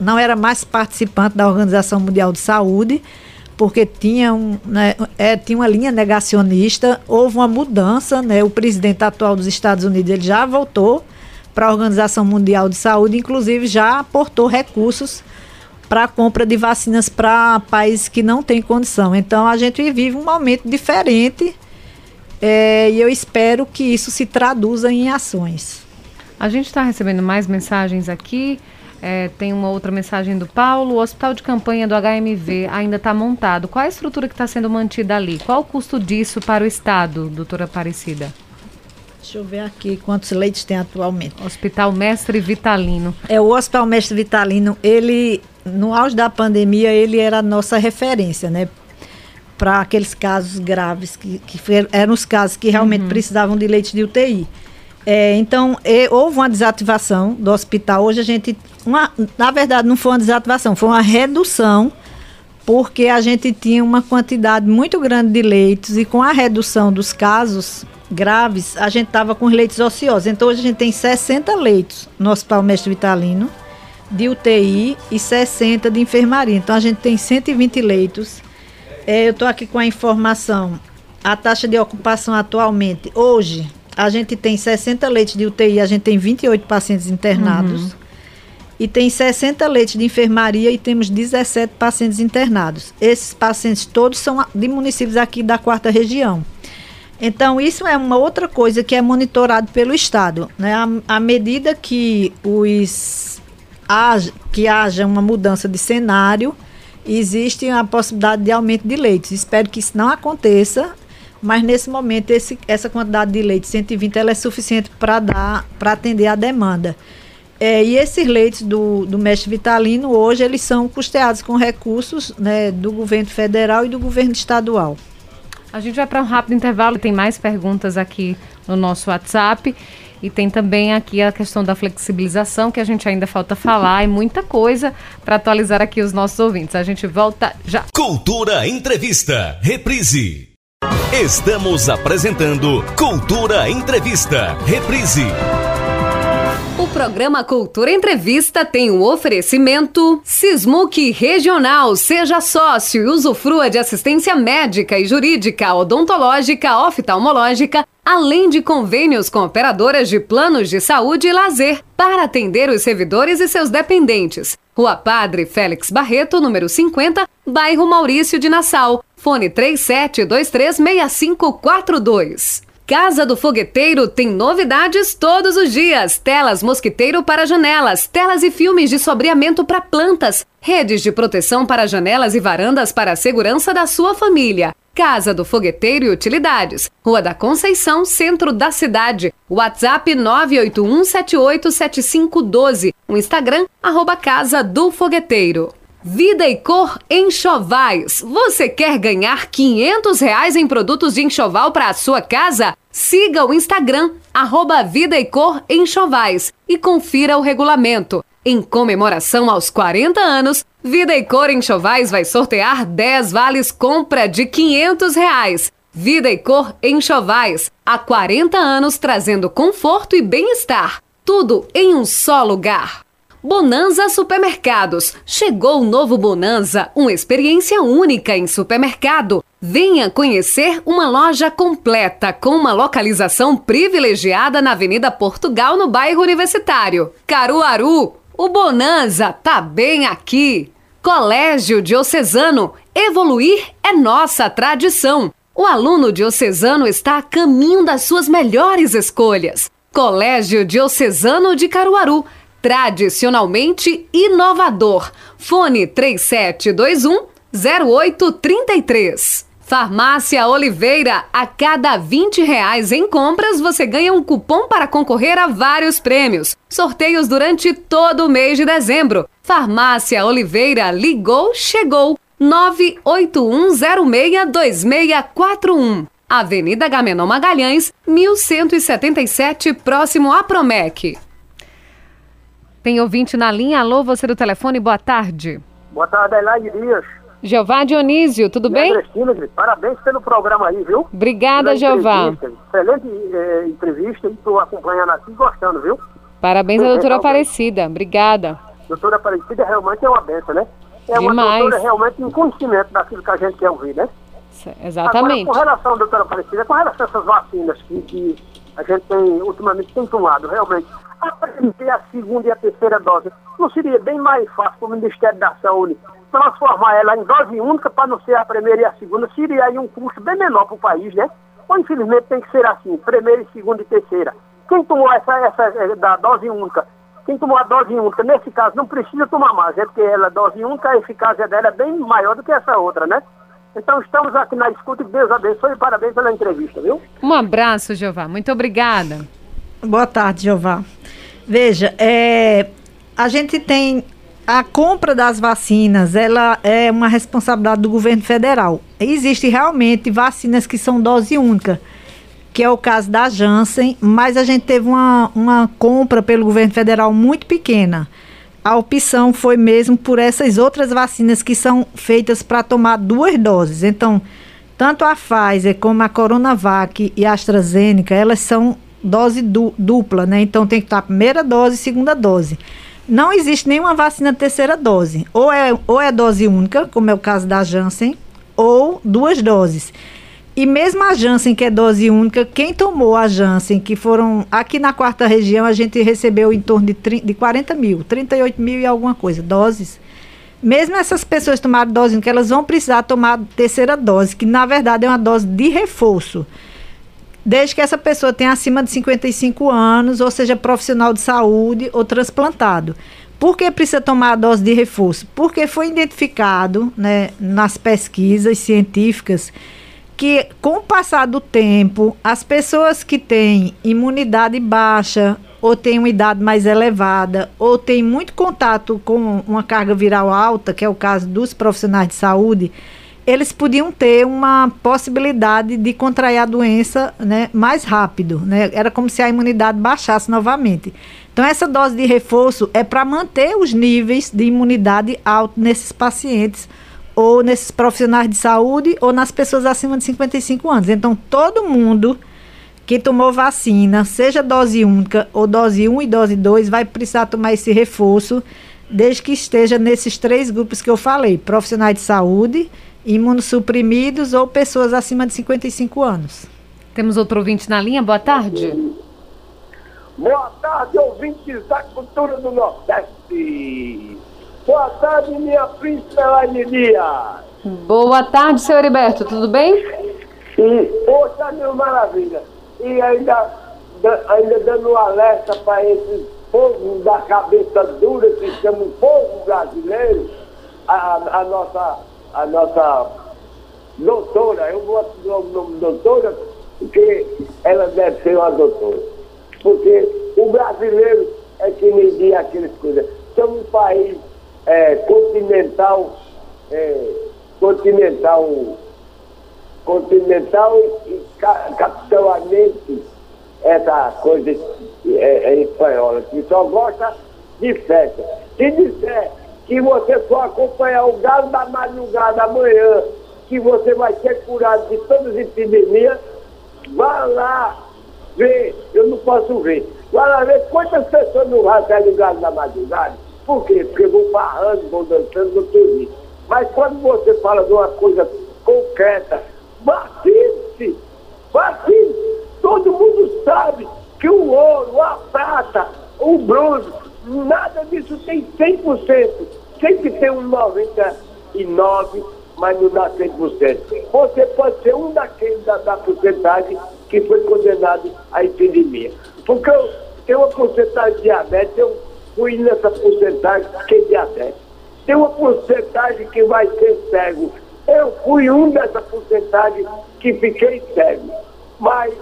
não era mais participante da Organização Mundial de Saúde porque tinha, um, né, é, tinha uma linha negacionista, houve uma mudança, né, o presidente atual dos Estados Unidos ele já voltou para a Organização Mundial de Saúde, inclusive já aportou recursos para a compra de vacinas para países que não têm condição. Então a gente vive um momento diferente é, e eu espero que isso se traduza em ações. A gente está recebendo mais mensagens aqui. É, tem uma outra mensagem do Paulo. O hospital de campanha do HMV ainda está montado. Qual a estrutura que está sendo mantida ali? Qual o custo disso para o Estado, doutora Aparecida? Deixa eu ver aqui quantos leitos tem atualmente. Hospital Mestre Vitalino. É, o Hospital Mestre Vitalino, ele, no auge da pandemia, ele era a nossa referência, né? Para aqueles casos graves, que, que eram os casos que realmente uhum. precisavam de leite de UTI. É, então, houve uma desativação do hospital. Hoje a gente. Uma, na verdade, não foi uma desativação, foi uma redução, porque a gente tinha uma quantidade muito grande de leitos e com a redução dos casos graves, a gente estava com os leitos ociosos. Então, hoje a gente tem 60 leitos no Hospital Mestre Vitalino de UTI e 60 de enfermaria. Então, a gente tem 120 leitos. É, eu estou aqui com a informação. A taxa de ocupação atualmente, hoje, a gente tem 60 leitos de UTI, a gente tem 28 pacientes internados. Uhum. E tem 60 leitos de enfermaria e temos 17 pacientes internados. Esses pacientes todos são de municípios aqui da quarta região. Então, isso é uma outra coisa que é monitorado pelo Estado. Né? À, medida que, os, haja, que haja uma mudança de cenário, existe a possibilidade de aumento de leitos. Espero que isso não aconteça, mas nesse momento esse, essa quantidade de leite, 120, ela é suficiente para dar, para atender a demanda. É, e esses leitos do, do mestre Vitalino, hoje, eles são custeados com recursos né, do governo federal e do governo estadual. A gente vai para um rápido intervalo, tem mais perguntas aqui no nosso WhatsApp. E tem também aqui a questão da flexibilização, que a gente ainda falta falar, e muita coisa para atualizar aqui os nossos ouvintes. A gente volta já. Cultura Entrevista, reprise. Estamos apresentando Cultura Entrevista, reprise. O programa Cultura Entrevista tem o um oferecimento Sismuc Regional. Seja sócio e usufrua de assistência médica e jurídica, odontológica, oftalmológica, além de convênios com operadoras de planos de saúde e lazer para atender os servidores e seus dependentes. Rua Padre Félix Barreto, número 50, bairro Maurício de Nassau. Fone 37236542. Casa do Fogueteiro tem novidades todos os dias. Telas mosquiteiro para janelas, telas e filmes de sobreamento para plantas, redes de proteção para janelas e varandas para a segurança da sua família. Casa do Fogueteiro e Utilidades, Rua da Conceição, centro da cidade. WhatsApp 981787512. O Instagram, arroba Casa do Fogueteiro. Vida e cor enxovais. Você quer ganhar 500 reais em produtos de enxoval para a sua casa? Siga o Instagram, arroba Vida e Cor Enxovais e confira o regulamento. Em comemoração aos 40 anos, Vida e Cor Enxovais vai sortear 10 vales compra de 500 reais. Vida e Cor Enxovais, há 40 anos trazendo conforto e bem-estar. Tudo em um só lugar. Bonanza Supermercados. Chegou o novo Bonanza, uma experiência única em supermercado. Venha conhecer uma loja completa com uma localização privilegiada na Avenida Portugal, no bairro Universitário. Caruaru, o Bonanza tá bem aqui. Colégio Diocesano, evoluir é nossa tradição. O aluno diocesano está a caminho das suas melhores escolhas. Colégio Diocesano de Caruaru tradicionalmente inovador. Fone 3721 0833. Farmácia Oliveira, a cada 20 reais em compras você ganha um cupom para concorrer a vários prêmios. Sorteios durante todo o mês de dezembro. Farmácia Oliveira ligou, chegou. 981062641. Avenida Gamenon Magalhães, 1177, próximo a Promec. Tem ouvinte na linha. Alô, você do telefone, boa tarde. Boa tarde, Elaine Dias. Jeová Dionísio, tudo bem? Cristina, parabéns pelo programa aí, viu? Obrigada, Jeová. Excelente é, entrevista e estou acompanhando aqui e gostando, viu? Parabéns à doutora Aparecida, obrigada. Doutora Aparecida realmente é uma benção, né? É Demais. uma doutora realmente em conhecimento daquilo que a gente quer ouvir, né? Exatamente. Agora, com relação, doutora Aparecida, com relação a essas vacinas que, que a gente tem, ultimamente tem tomado, realmente, aprender a segunda e a terceira dose. Não seria bem mais fácil para o Ministério da Saúde transformar ela em dose única para não ser a primeira e a segunda? Seria aí um custo bem menor para o país, né? Ou infelizmente tem que ser assim, primeira, segunda e terceira. Quem tomou essa, essa da dose única, quem tomou a dose única, nesse caso, não precisa tomar mais, é porque ela, dose única, a eficácia dela é bem maior do que essa outra, né? Então estamos aqui na escuta e Deus abençoe e parabéns pela entrevista, viu? Um abraço, Jeová. Muito obrigada. Boa tarde, Jeová. Veja, é, a gente tem a compra das vacinas, ela é uma responsabilidade do governo federal. Existem realmente vacinas que são dose única, que é o caso da Janssen, mas a gente teve uma, uma compra pelo governo federal muito pequena. A opção foi mesmo por essas outras vacinas que são feitas para tomar duas doses. Então, tanto a Pfizer como a Coronavac e a AstraZeneca, elas são dose du dupla, né? Então tem que estar primeira dose segunda dose. Não existe nenhuma vacina terceira dose. Ou é, ou é dose única, como é o caso da Janssen, ou duas doses. E mesmo a Janssen, que é dose única, quem tomou a Janssen, que foram. Aqui na quarta região, a gente recebeu em torno de, 30, de 40 mil, 38 mil e alguma coisa, doses. Mesmo essas pessoas tomaram dose única, elas vão precisar tomar terceira dose, que na verdade é uma dose de reforço desde que essa pessoa tenha acima de 55 anos, ou seja, profissional de saúde ou transplantado. Por que precisa tomar a dose de reforço? Porque foi identificado né, nas pesquisas científicas que com o passar do tempo, as pessoas que têm imunidade baixa ou têm uma idade mais elevada ou têm muito contato com uma carga viral alta, que é o caso dos profissionais de saúde, eles podiam ter uma possibilidade de contrair a doença né, mais rápido. Né? Era como se a imunidade baixasse novamente. Então, essa dose de reforço é para manter os níveis de imunidade alto nesses pacientes ou nesses profissionais de saúde ou nas pessoas acima de 55 anos. Então, todo mundo que tomou vacina, seja dose única ou dose 1 e dose 2, vai precisar tomar esse reforço, desde que esteja nesses três grupos que eu falei: profissionais de saúde, imunossuprimidos ou pessoas acima de 55 anos. Temos outro ouvinte na linha, boa tarde. Boa tarde, ouvintes da cultura do Nordeste. Boa tarde, minha príncipe Elaine Boa tarde, seu Heriberto, tudo bem? E, poxa, meu maravilha. E ainda, ainda dando um alerta para esses povos da cabeça dura que chamam povo brasileiro, a, a, nossa, a nossa doutora, eu vou dar o nome doutora, porque ela deve ser uma doutora. Porque o brasileiro é que media aquelas coisas. Somos um país é, continental, é, continental, continental e capitalmente essa coisa é, é espanhola, que só gosta de festa. Se disser que você só acompanhar o galo da madrugada amanhã, que você vai ser curado de todas as epidemias, vá lá ver, eu não posso ver. Vá lá ver quantas pessoas não rasgam o galo da madrugada por quê? Porque vão barrando, vão dançando, não tem Mas quando você fala de uma coisa concreta, vacine-se, vacine Todo mundo sabe que o ouro, a prata, o bronze, nada disso tem 100%. Sempre tem um 99%, mas não dá 100%. Você pode ser um daqueles da, da porcentagem que foi condenado à epidemia. Porque eu tenho uma porcentagem de diabetes, eu fui nessa porcentagem que é diabetes. Tem uma porcentagem que vai ser cego. Eu fui um dessa porcentagem que fiquei cego. Mas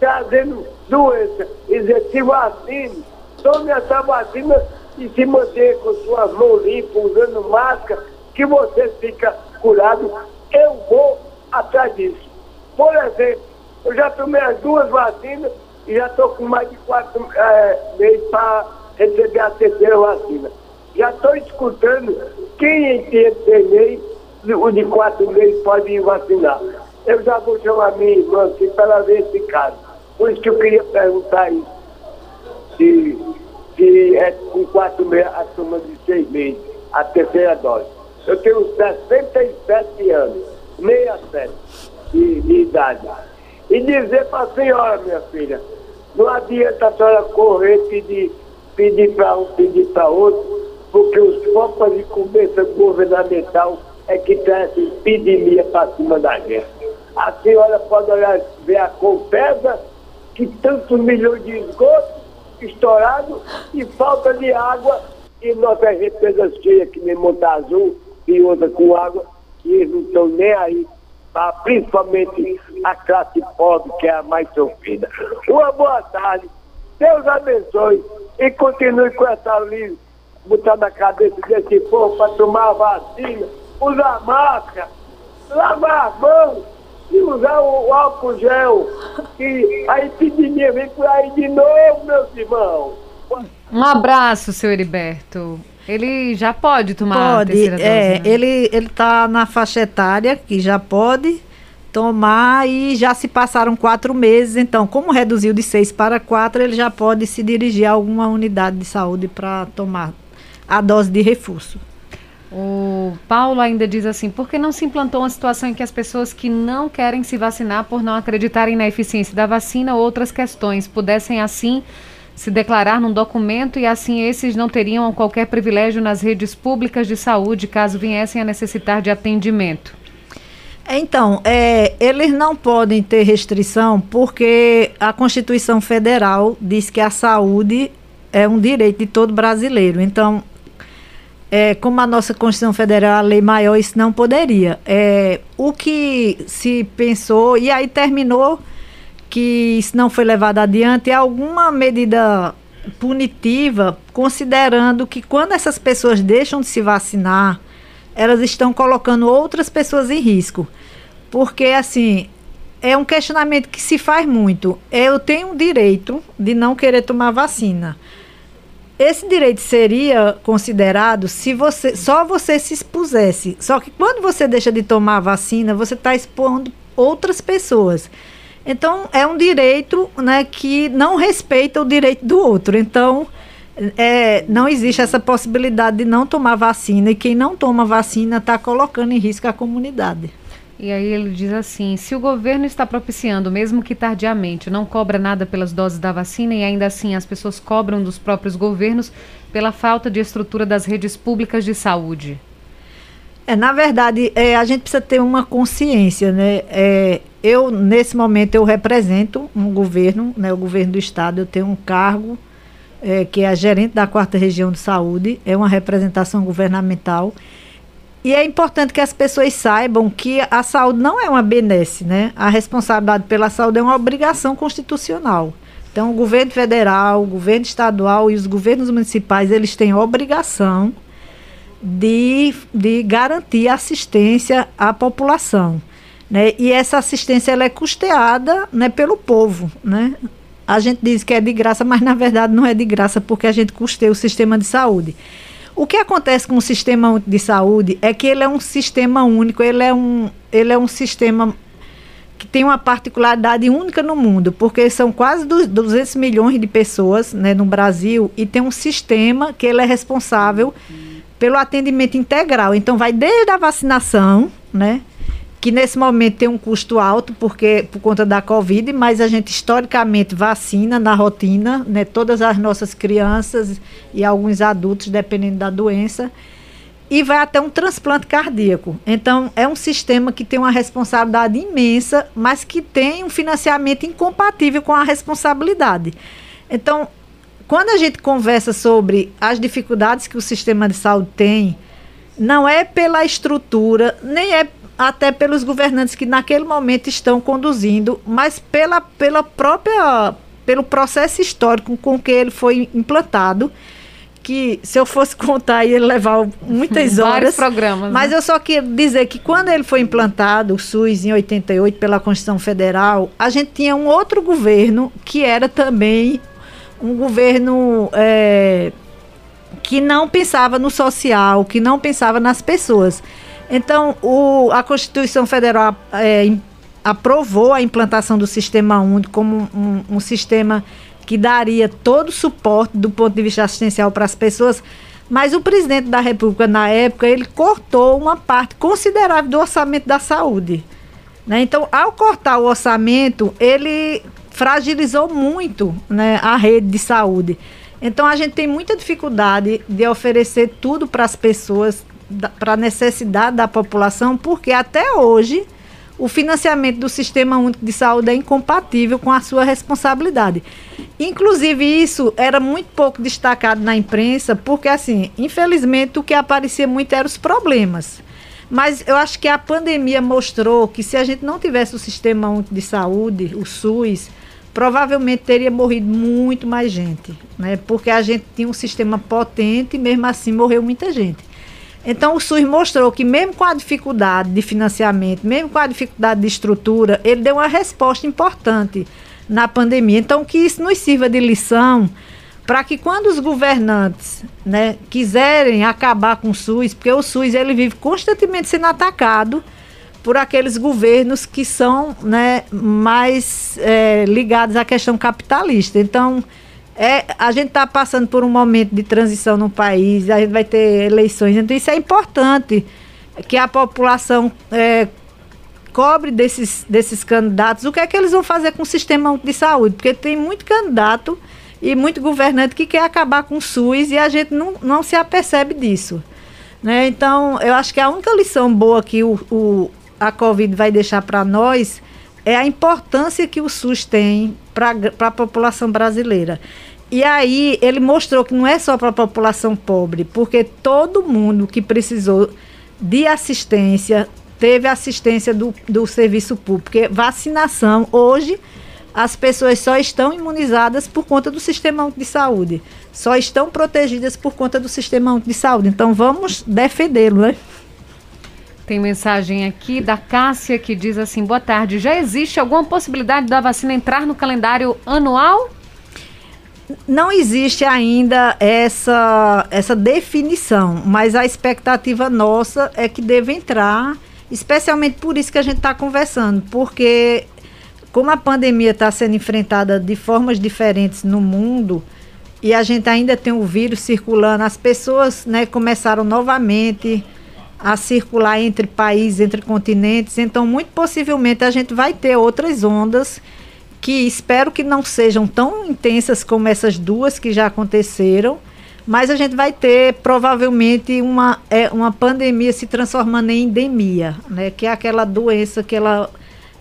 trazendo doença, e se vacine, tome essa vacina e se manter com suas mãos limpas, usando máscara, que você fica curado. Eu vou atrás disso. Por exemplo, eu já tomei as duas vacinas e já estou com mais de quatro é, meses para receber a terceira vacina. Já estou escutando quem entender o de quatro meses pode ir vacinar. Eu já vou chamar minha irmã aqui para ver esse caso. Por isso que eu queria perguntar isso. Se, se é com quatro meses a turma de seis meses, a terceira dose. Eu tenho 67 anos, 67 de, de idade. E dizer para a senhora, minha filha, não adianta a senhora correr pedir pedir para um, pedir para outro, porque os focos de começa governamental é que traz essa epidemia para cima da gente. A senhora pode olhar, ver a Compesa, que tantos milhões de esgoto estourado e falta de água, e nossas represas cheias, que nem Monta Azul e outra com água, e eles não estão nem aí, para principalmente a classe pobre, que é a mais sofrida. Uma boa tarde, Deus abençoe e continue com essa linha, botando a cabeça desse povo para tomar vacina, usar máscara, lavar as mãos e usar o, o álcool gel. E a epidemia vem por aí de novo, meus irmãos. Um abraço, seu Heriberto. Ele já pode tomar pode, a terceira dose, é, né? ele ele está na faixa etária que já pode tomar e já se passaram quatro meses. Então, como reduziu de seis para quatro, ele já pode se dirigir a alguma unidade de saúde para tomar a dose de reforço. O Paulo ainda diz assim: por que não se implantou uma situação em que as pessoas que não querem se vacinar por não acreditarem na eficiência da vacina ou outras questões pudessem assim se declarar num documento e assim esses não teriam qualquer privilégio nas redes públicas de saúde caso viessem a necessitar de atendimento? Então, é, eles não podem ter restrição porque a Constituição Federal diz que a saúde é um direito de todo brasileiro. Então, é, como a nossa Constituição Federal é a lei maior, isso não poderia. É, o que se pensou, e aí terminou que isso não foi levado adiante, é alguma medida punitiva, considerando que quando essas pessoas deixam de se vacinar, elas estão colocando outras pessoas em risco. Porque, assim, é um questionamento que se faz muito. Eu tenho o direito de não querer tomar vacina. Esse direito seria considerado se você só você se expusesse. Só que quando você deixa de tomar a vacina, você está expondo outras pessoas. Então é um direito né, que não respeita o direito do outro. Então é, não existe essa possibilidade de não tomar vacina e quem não toma vacina está colocando em risco a comunidade. E aí ele diz assim: se o governo está propiciando, mesmo que tardiamente, não cobra nada pelas doses da vacina e ainda assim as pessoas cobram dos próprios governos pela falta de estrutura das redes públicas de saúde. É, na verdade, é, a gente precisa ter uma consciência, né? É, eu, nesse momento, eu represento um governo, né, o governo do estado, eu tenho um cargo é, que é a gerente da quarta região de saúde, é uma representação governamental. E é importante que as pessoas saibam que a saúde não é uma benesse, né? A responsabilidade pela saúde é uma obrigação constitucional. Então, o governo federal, o governo estadual e os governos municipais, eles têm obrigação de, de garantir assistência à população. Né? E essa assistência ela é custeada né, pelo povo. Né? A gente diz que é de graça, mas na verdade não é de graça porque a gente custeia o sistema de saúde. O que acontece com o sistema de saúde é que ele é um sistema único, ele é um, ele é um sistema que tem uma particularidade única no mundo, porque são quase 200 milhões de pessoas né, no Brasil e tem um sistema que ele é responsável pelo atendimento integral. Então, vai desde a vacinação, né? Que nesse momento tem um custo alto porque por conta da Covid, mas a gente historicamente vacina na rotina, né, todas as nossas crianças e alguns adultos, dependendo da doença, e vai até um transplante cardíaco. Então, é um sistema que tem uma responsabilidade imensa, mas que tem um financiamento incompatível com a responsabilidade. Então, quando a gente conversa sobre as dificuldades que o sistema de saúde tem, não é pela estrutura, nem é até pelos governantes que naquele momento estão conduzindo, mas pela, pela própria pelo processo histórico com que ele foi implantado, que se eu fosse contar ia levar muitas horas. Programas. Mas né? eu só queria dizer que quando ele foi implantado, o SUS em 88 pela Constituição Federal, a gente tinha um outro governo que era também um governo é, que não pensava no social, que não pensava nas pessoas. Então, o, a Constituição Federal é, aprovou a implantação do Sistema Único como um, um, sistema que daria todo o suporte do ponto de vista assistencial para as pessoas, mas o presidente da República, na época, ele cortou uma parte considerável do orçamento da saúde. Né? Então, ao cortar o orçamento, ele fragilizou muito né, a rede de saúde. Então, a gente tem muita dificuldade de oferecer tudo para as pessoas para a necessidade da população, porque até hoje o financiamento do Sistema Único de Saúde é incompatível com a sua responsabilidade. Inclusive, isso era muito pouco destacado na imprensa, porque, assim, infelizmente, o que aparecia muito eram os problemas. Mas eu acho que a pandemia mostrou que se a gente não tivesse o Sistema Único de Saúde, o SUS, provavelmente teria morrido muito mais gente, né? Porque a gente tinha um sistema potente e mesmo assim morreu muita gente. Então o SUS mostrou que mesmo com a dificuldade de financiamento, mesmo com a dificuldade de estrutura, ele deu uma resposta importante na pandemia. Então que isso nos sirva de lição para que quando os governantes né, quiserem acabar com o SUS, porque o SUS ele vive constantemente sendo atacado por aqueles governos que são né, mais é, ligados à questão capitalista. Então, é, a gente está passando por um momento de transição no país, a gente vai ter eleições, então isso é importante que a população é, cobre desses, desses candidatos o que é que eles vão fazer com o sistema de saúde, porque tem muito candidato e muito governante que quer acabar com o SUS e a gente não, não se apercebe disso. Né? Então, eu acho que a única lição boa que o, o a Covid vai deixar para nós é a importância que o SUS tem para a população brasileira. E aí ele mostrou que não é só para a população pobre, porque todo mundo que precisou de assistência teve assistência do, do serviço público. Porque vacinação, hoje, as pessoas só estão imunizadas por conta do sistema de saúde. Só estão protegidas por conta do sistema de saúde. Então vamos defendê-lo, né? Tem mensagem aqui da Cássia que diz assim: boa tarde. Já existe alguma possibilidade da vacina entrar no calendário anual? Não existe ainda essa, essa definição, mas a expectativa nossa é que deve entrar, especialmente por isso que a gente está conversando, porque como a pandemia está sendo enfrentada de formas diferentes no mundo e a gente ainda tem o vírus circulando, as pessoas né, começaram novamente a circular entre países, entre continentes, então muito possivelmente a gente vai ter outras ondas que espero que não sejam tão intensas como essas duas que já aconteceram, mas a gente vai ter provavelmente uma, é, uma pandemia se transformando em endemia, né? Que é aquela doença que ela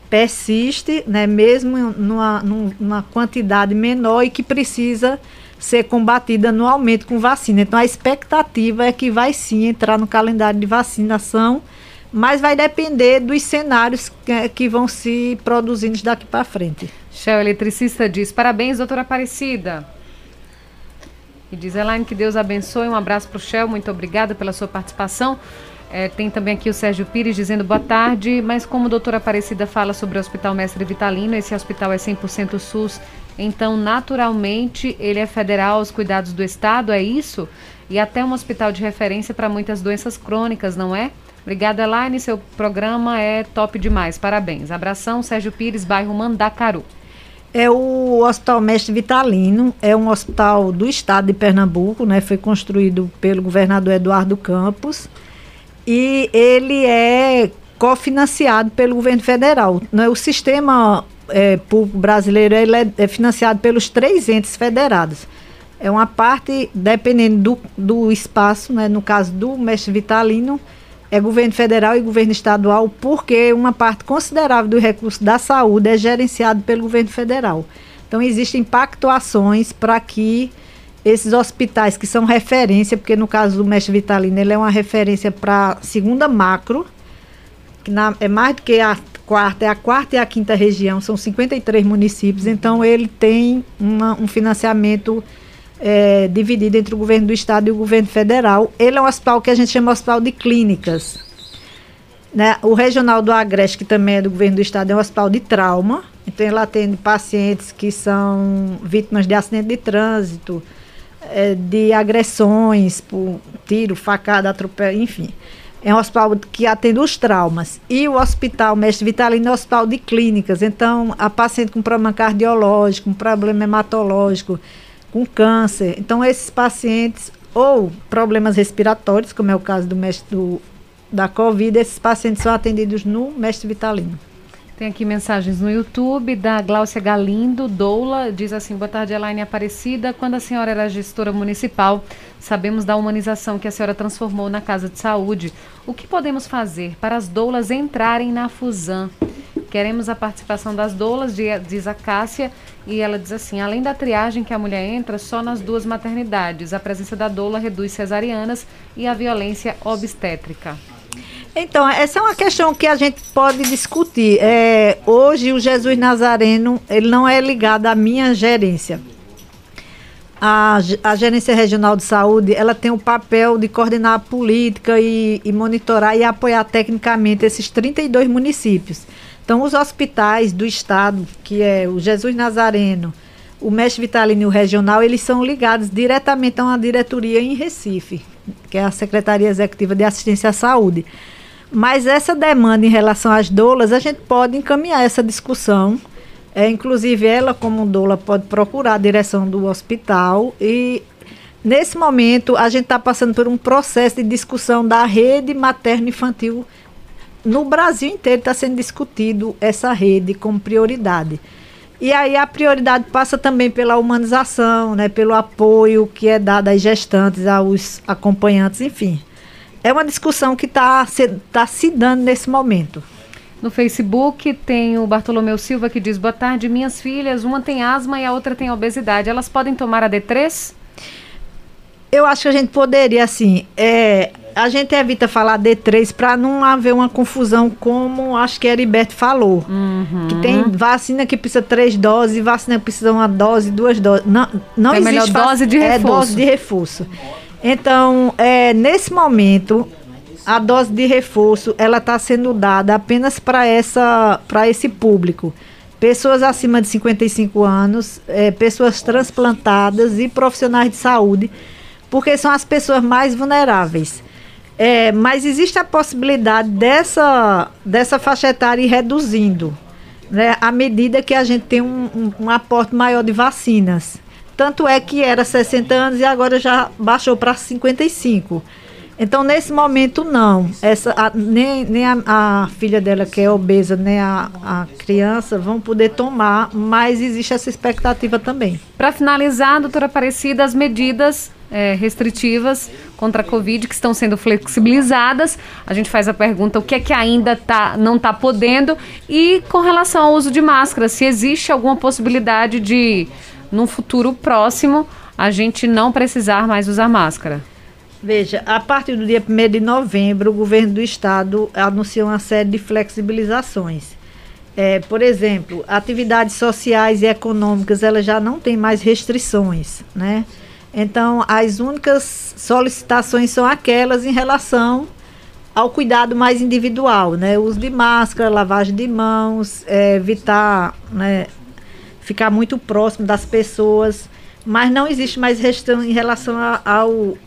persiste, né? Mesmo numa, numa quantidade menor e que precisa ser combatida anualmente com vacina. Então a expectativa é que vai sim entrar no calendário de vacinação, mas vai depender dos cenários que, que vão se produzindo daqui para frente. Shell Eletricista diz: Parabéns, doutora Aparecida. E diz Elaine que Deus abençoe. Um abraço para o Shell, muito obrigada pela sua participação. É, tem também aqui o Sérgio Pires dizendo boa tarde, mas como a doutora Aparecida fala sobre o Hospital Mestre Vitalino, esse hospital é 100% SUS, então naturalmente ele é federal aos cuidados do Estado, é isso? E até um hospital de referência para muitas doenças crônicas, não é? Obrigada, Elaine, seu programa é top demais, parabéns. Abração, Sérgio Pires, bairro Mandacaru é o Hospital Mestre Vitalino, é um hospital do estado de Pernambuco, né? Foi construído pelo governador Eduardo Campos e ele é cofinanciado pelo governo federal. Né? O sistema é, público brasileiro ele é, é, financiado pelos três entes federados. É uma parte, dependendo do, do espaço, né? no caso do Mestre Vitalino, é governo federal e governo estadual, porque uma parte considerável do recurso da saúde é gerenciado pelo governo federal. Então, existem pactuações para que esses hospitais que são referência, porque no caso do Mestre Vitalino, ele é uma referência para segunda macro, que na, é mais do que a quarta, é a quarta e a quinta região, são 53 municípios, então ele tem uma, um financiamento é, dividido entre o governo do estado e o governo federal. Ele é um hospital que a gente chama de hospital de clínicas. Né? O regional do Agreste, que também é do governo do estado, é um hospital de trauma. Então ele atende pacientes que são vítimas de acidente de trânsito, é, de agressões por tiro, facada, atropelo, enfim. É um hospital que atende os traumas. E o hospital Mestre Vitalino é um hospital de clínicas. Então, a paciente com problema cardiológico, um problema hematológico, com câncer. Então, esses pacientes, ou problemas respiratórios, como é o caso do mestre do, da Covid, esses pacientes são atendidos no mestre Vitalino. Tem aqui mensagens no YouTube da Gláucia Galindo, Doula, diz assim, boa tarde, Elaine Aparecida. Quando a senhora era gestora municipal, sabemos da humanização que a senhora transformou na Casa de Saúde. O que podemos fazer para as doulas entrarem na FUSAM? Queremos a participação das doulas, diz a Cássia, e ela diz assim: além da triagem que a mulher entra só nas duas maternidades, a presença da doula reduz cesarianas e a violência obstétrica. Então, essa é uma questão que a gente pode discutir. É, hoje, o Jesus Nazareno, ele não é ligado à minha gerência. A, a Gerência Regional de Saúde, ela tem o papel de coordenar a política e, e monitorar e apoiar tecnicamente esses 32 municípios. Então, os hospitais do estado, que é o Jesus Nazareno, o Mestre Vitalino e o Regional, eles são ligados diretamente a uma diretoria em Recife, que é a Secretaria Executiva de Assistência à Saúde. Mas essa demanda em relação às doulas, a gente pode encaminhar essa discussão. É, inclusive, ela, como doula, pode procurar a direção do hospital e Nesse momento, a gente está passando por um processo de discussão da rede materno-infantil no Brasil inteiro está sendo discutido essa rede como prioridade. E aí a prioridade passa também pela humanização, né, pelo apoio que é dado às gestantes, aos acompanhantes, enfim. É uma discussão que está se, tá se dando nesse momento. No Facebook tem o Bartolomeu Silva que diz: Boa tarde, minhas filhas. Uma tem asma e a outra tem obesidade. Elas podem tomar a D3? Eu acho que a gente poderia, assim, é, a gente evita falar D3 para não haver uma confusão, como acho que a Heriberto falou. Uhum. Que tem vacina que precisa três doses, vacina que precisa uma dose, duas doses. Não, não é existe melhor dose de É reforço. dose de reforço. Então, é, nesse momento, a dose de reforço ela está sendo dada apenas para essa para esse público. Pessoas acima de 55 anos, é, pessoas transplantadas e profissionais de saúde, porque são as pessoas mais vulneráveis. É, mas existe a possibilidade dessa, dessa faixa etária ir reduzindo, né, à medida que a gente tem um, um, um aporte maior de vacinas. Tanto é que era 60 anos e agora já baixou para 55. Então, nesse momento, não. Essa, a- nem nem a, a filha dela, que é obesa, nem a, a criança vão poder tomar, mas existe essa expectativa também. Para finalizar, doutora Aparecida, as medidas eh, restritivas contra a Covid que estão sendo flexibilizadas. A gente faz a pergunta o que é que ainda tá, não está podendo e com relação ao uso de máscara, se existe alguma possibilidade de, num futuro próximo, a gente não precisar mais usar máscara. Veja, a partir do dia 1 de novembro, o governo do estado anunciou uma série de flexibilizações. É, por exemplo, atividades sociais e econômicas, elas já não têm mais restrições, né? Então, as únicas solicitações são aquelas em relação ao cuidado mais individual, né? Uso de máscara, lavagem de mãos, é, evitar, né, ficar muito próximo das pessoas, mas não existe mais restrição em relação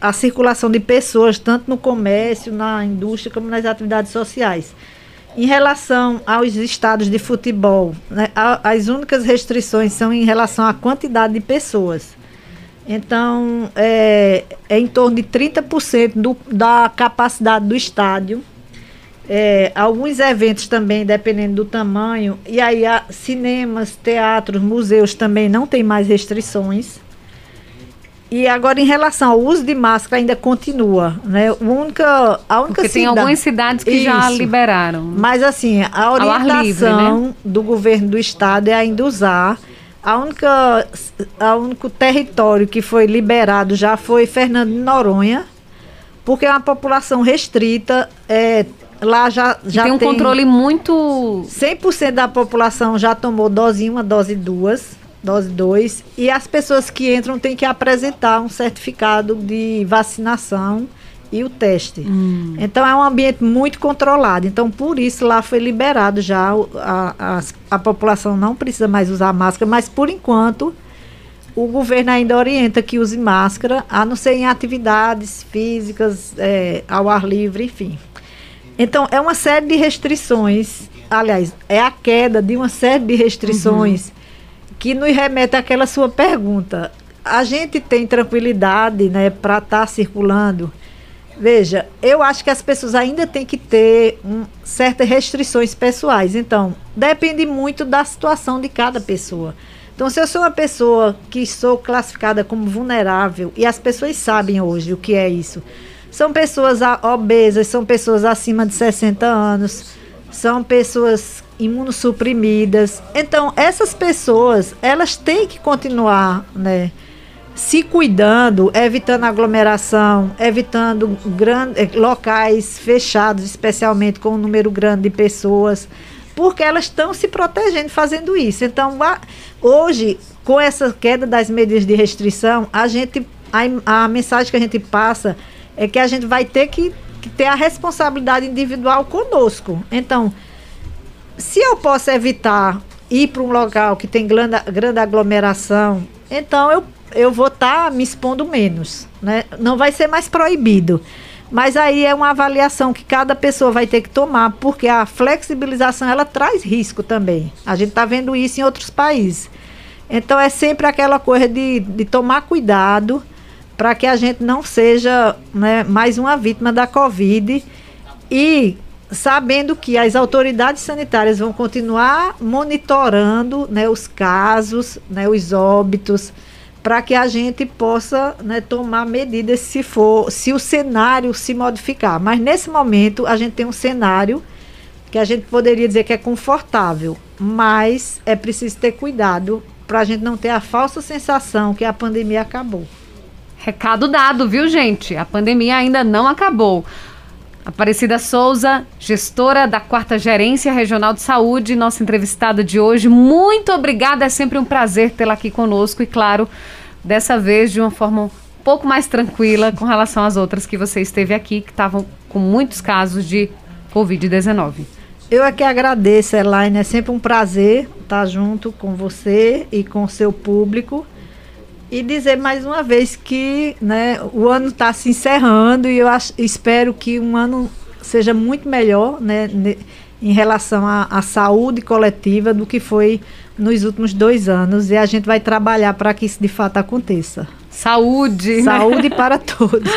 à circulação de pessoas, tanto no comércio, na indústria, como nas atividades sociais. Em relação aos estados de futebol, né, a- as únicas restrições são em relação à quantidade de pessoas. Então, é, é em torno de 30% do, da capacidade do estádio. É, alguns eventos também, dependendo do tamanho. E aí, cinemas, teatros, museus também não tem mais restrições. E agora, em relação ao uso de máscara, ainda continua. Né? O única, a única Porque tem algumas cidades que já Isso. liberaram. Mas assim, a ar livre, orientação né? do governo do estado é ainda usar. A única, a único território que foi liberado já foi Fernando de Noronha, porque é uma população restrita. É, lá já, já tem um controle muito 100% da população já tomou dose 1, dose 2, dose 2, e as pessoas que entram têm que apresentar um certificado de vacinação e o teste. Então é um ambiente muito controlado. Então por isso lá foi liberado já a, a, a população não precisa mais usar máscara, mas por enquanto o governo ainda orienta que use máscara, a não ser em atividades físicas, é, ao ar livre, enfim. Então, é uma série de restrições, aliás, é a queda de uma série de restrições que nos remete àquela sua pergunta. A gente tem tranquilidade né, para estar circulando. Veja, eu acho que as pessoas ainda têm que ter um, certas restrições pessoais. Então, depende muito da situação de cada pessoa. Então, se eu sou uma pessoa que sou classificada como vulnerável, e as pessoas sabem hoje o que é isso, são pessoas obesas, são pessoas acima de 60 anos, são pessoas imunossuprimidas. Então, essas pessoas, elas têm que continuar, né? se cuidando, evitando aglomeração, evitando gran- eh, locais fechados, especialmente com um número grande de pessoas, porque elas estão se protegendo fazendo isso. Então, hoje, com essa queda das medidas de restrição, a gente a, a mensagem que a gente passa é que a gente vai ter que, que ter a responsabilidade individual conosco. Então, se eu posso evitar ir para um local que tem grande, grande aglomeração, então eu, eu vou estar me expondo menos. Né? Não vai ser mais proibido. Mas aí é uma avaliação que cada pessoa vai ter que tomar, porque a flexibilização ela traz risco também. A gente está vendo isso em outros países. Então é sempre aquela coisa de, de tomar cuidado para que a gente não seja né, mais uma vítima da Covid e sabendo que as autoridades sanitárias vão continuar monitorando né, os casos, né, os óbitos, para que a gente possa né, tomar medidas se for, se o cenário se modificar. Mas nesse momento a gente tem um cenário que a gente poderia dizer que é confortável, mas é preciso ter cuidado para a gente não ter a falsa sensação que a pandemia acabou. Recado dado, viu, gente? A pandemia ainda não acabou. Aparecida Souza, gestora da quarta Gerência Regional de Saúde, nossa entrevistada de hoje. Muito obrigada, é sempre um prazer tê-la aqui conosco e, claro, dessa vez de uma forma um pouco mais tranquila com relação às outras que você esteve aqui, que estavam com muitos casos de Covid-19. Eu é que agradeço, Elaine. É sempre um prazer estar junto com você e com seu público. E dizer mais uma vez que né, o ano está se encerrando e eu acho, espero que um ano seja muito melhor né, em relação à, saúde coletiva do que foi nos últimos dois anos. E a gente vai trabalhar para que isso de fato aconteça. Saúde. Né? Saúde né? para todos.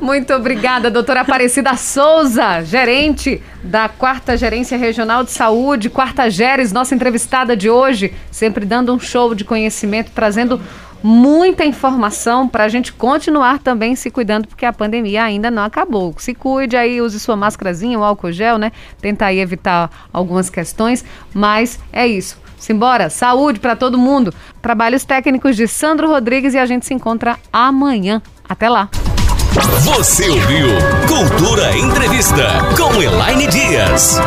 Muito obrigada, doutora Aparecida Souza, gerente da Quarta Gerência Regional de Saúde, Quarta Geres, nossa entrevistada de hoje, sempre dando um show de conhecimento, trazendo muita informação para a gente continuar também se cuidando, porque a pandemia ainda não acabou. Se cuide aí, use sua máscarazinha, o álcool gel, né? Tentar aí evitar algumas questões, mas é isso. Simbora, saúde para todo mundo. Trabalhos técnicos de Sandro Rodrigues e a gente se encontra amanhã. Até lá. Você ouviu Cultura Entrevista com Elaine Dias.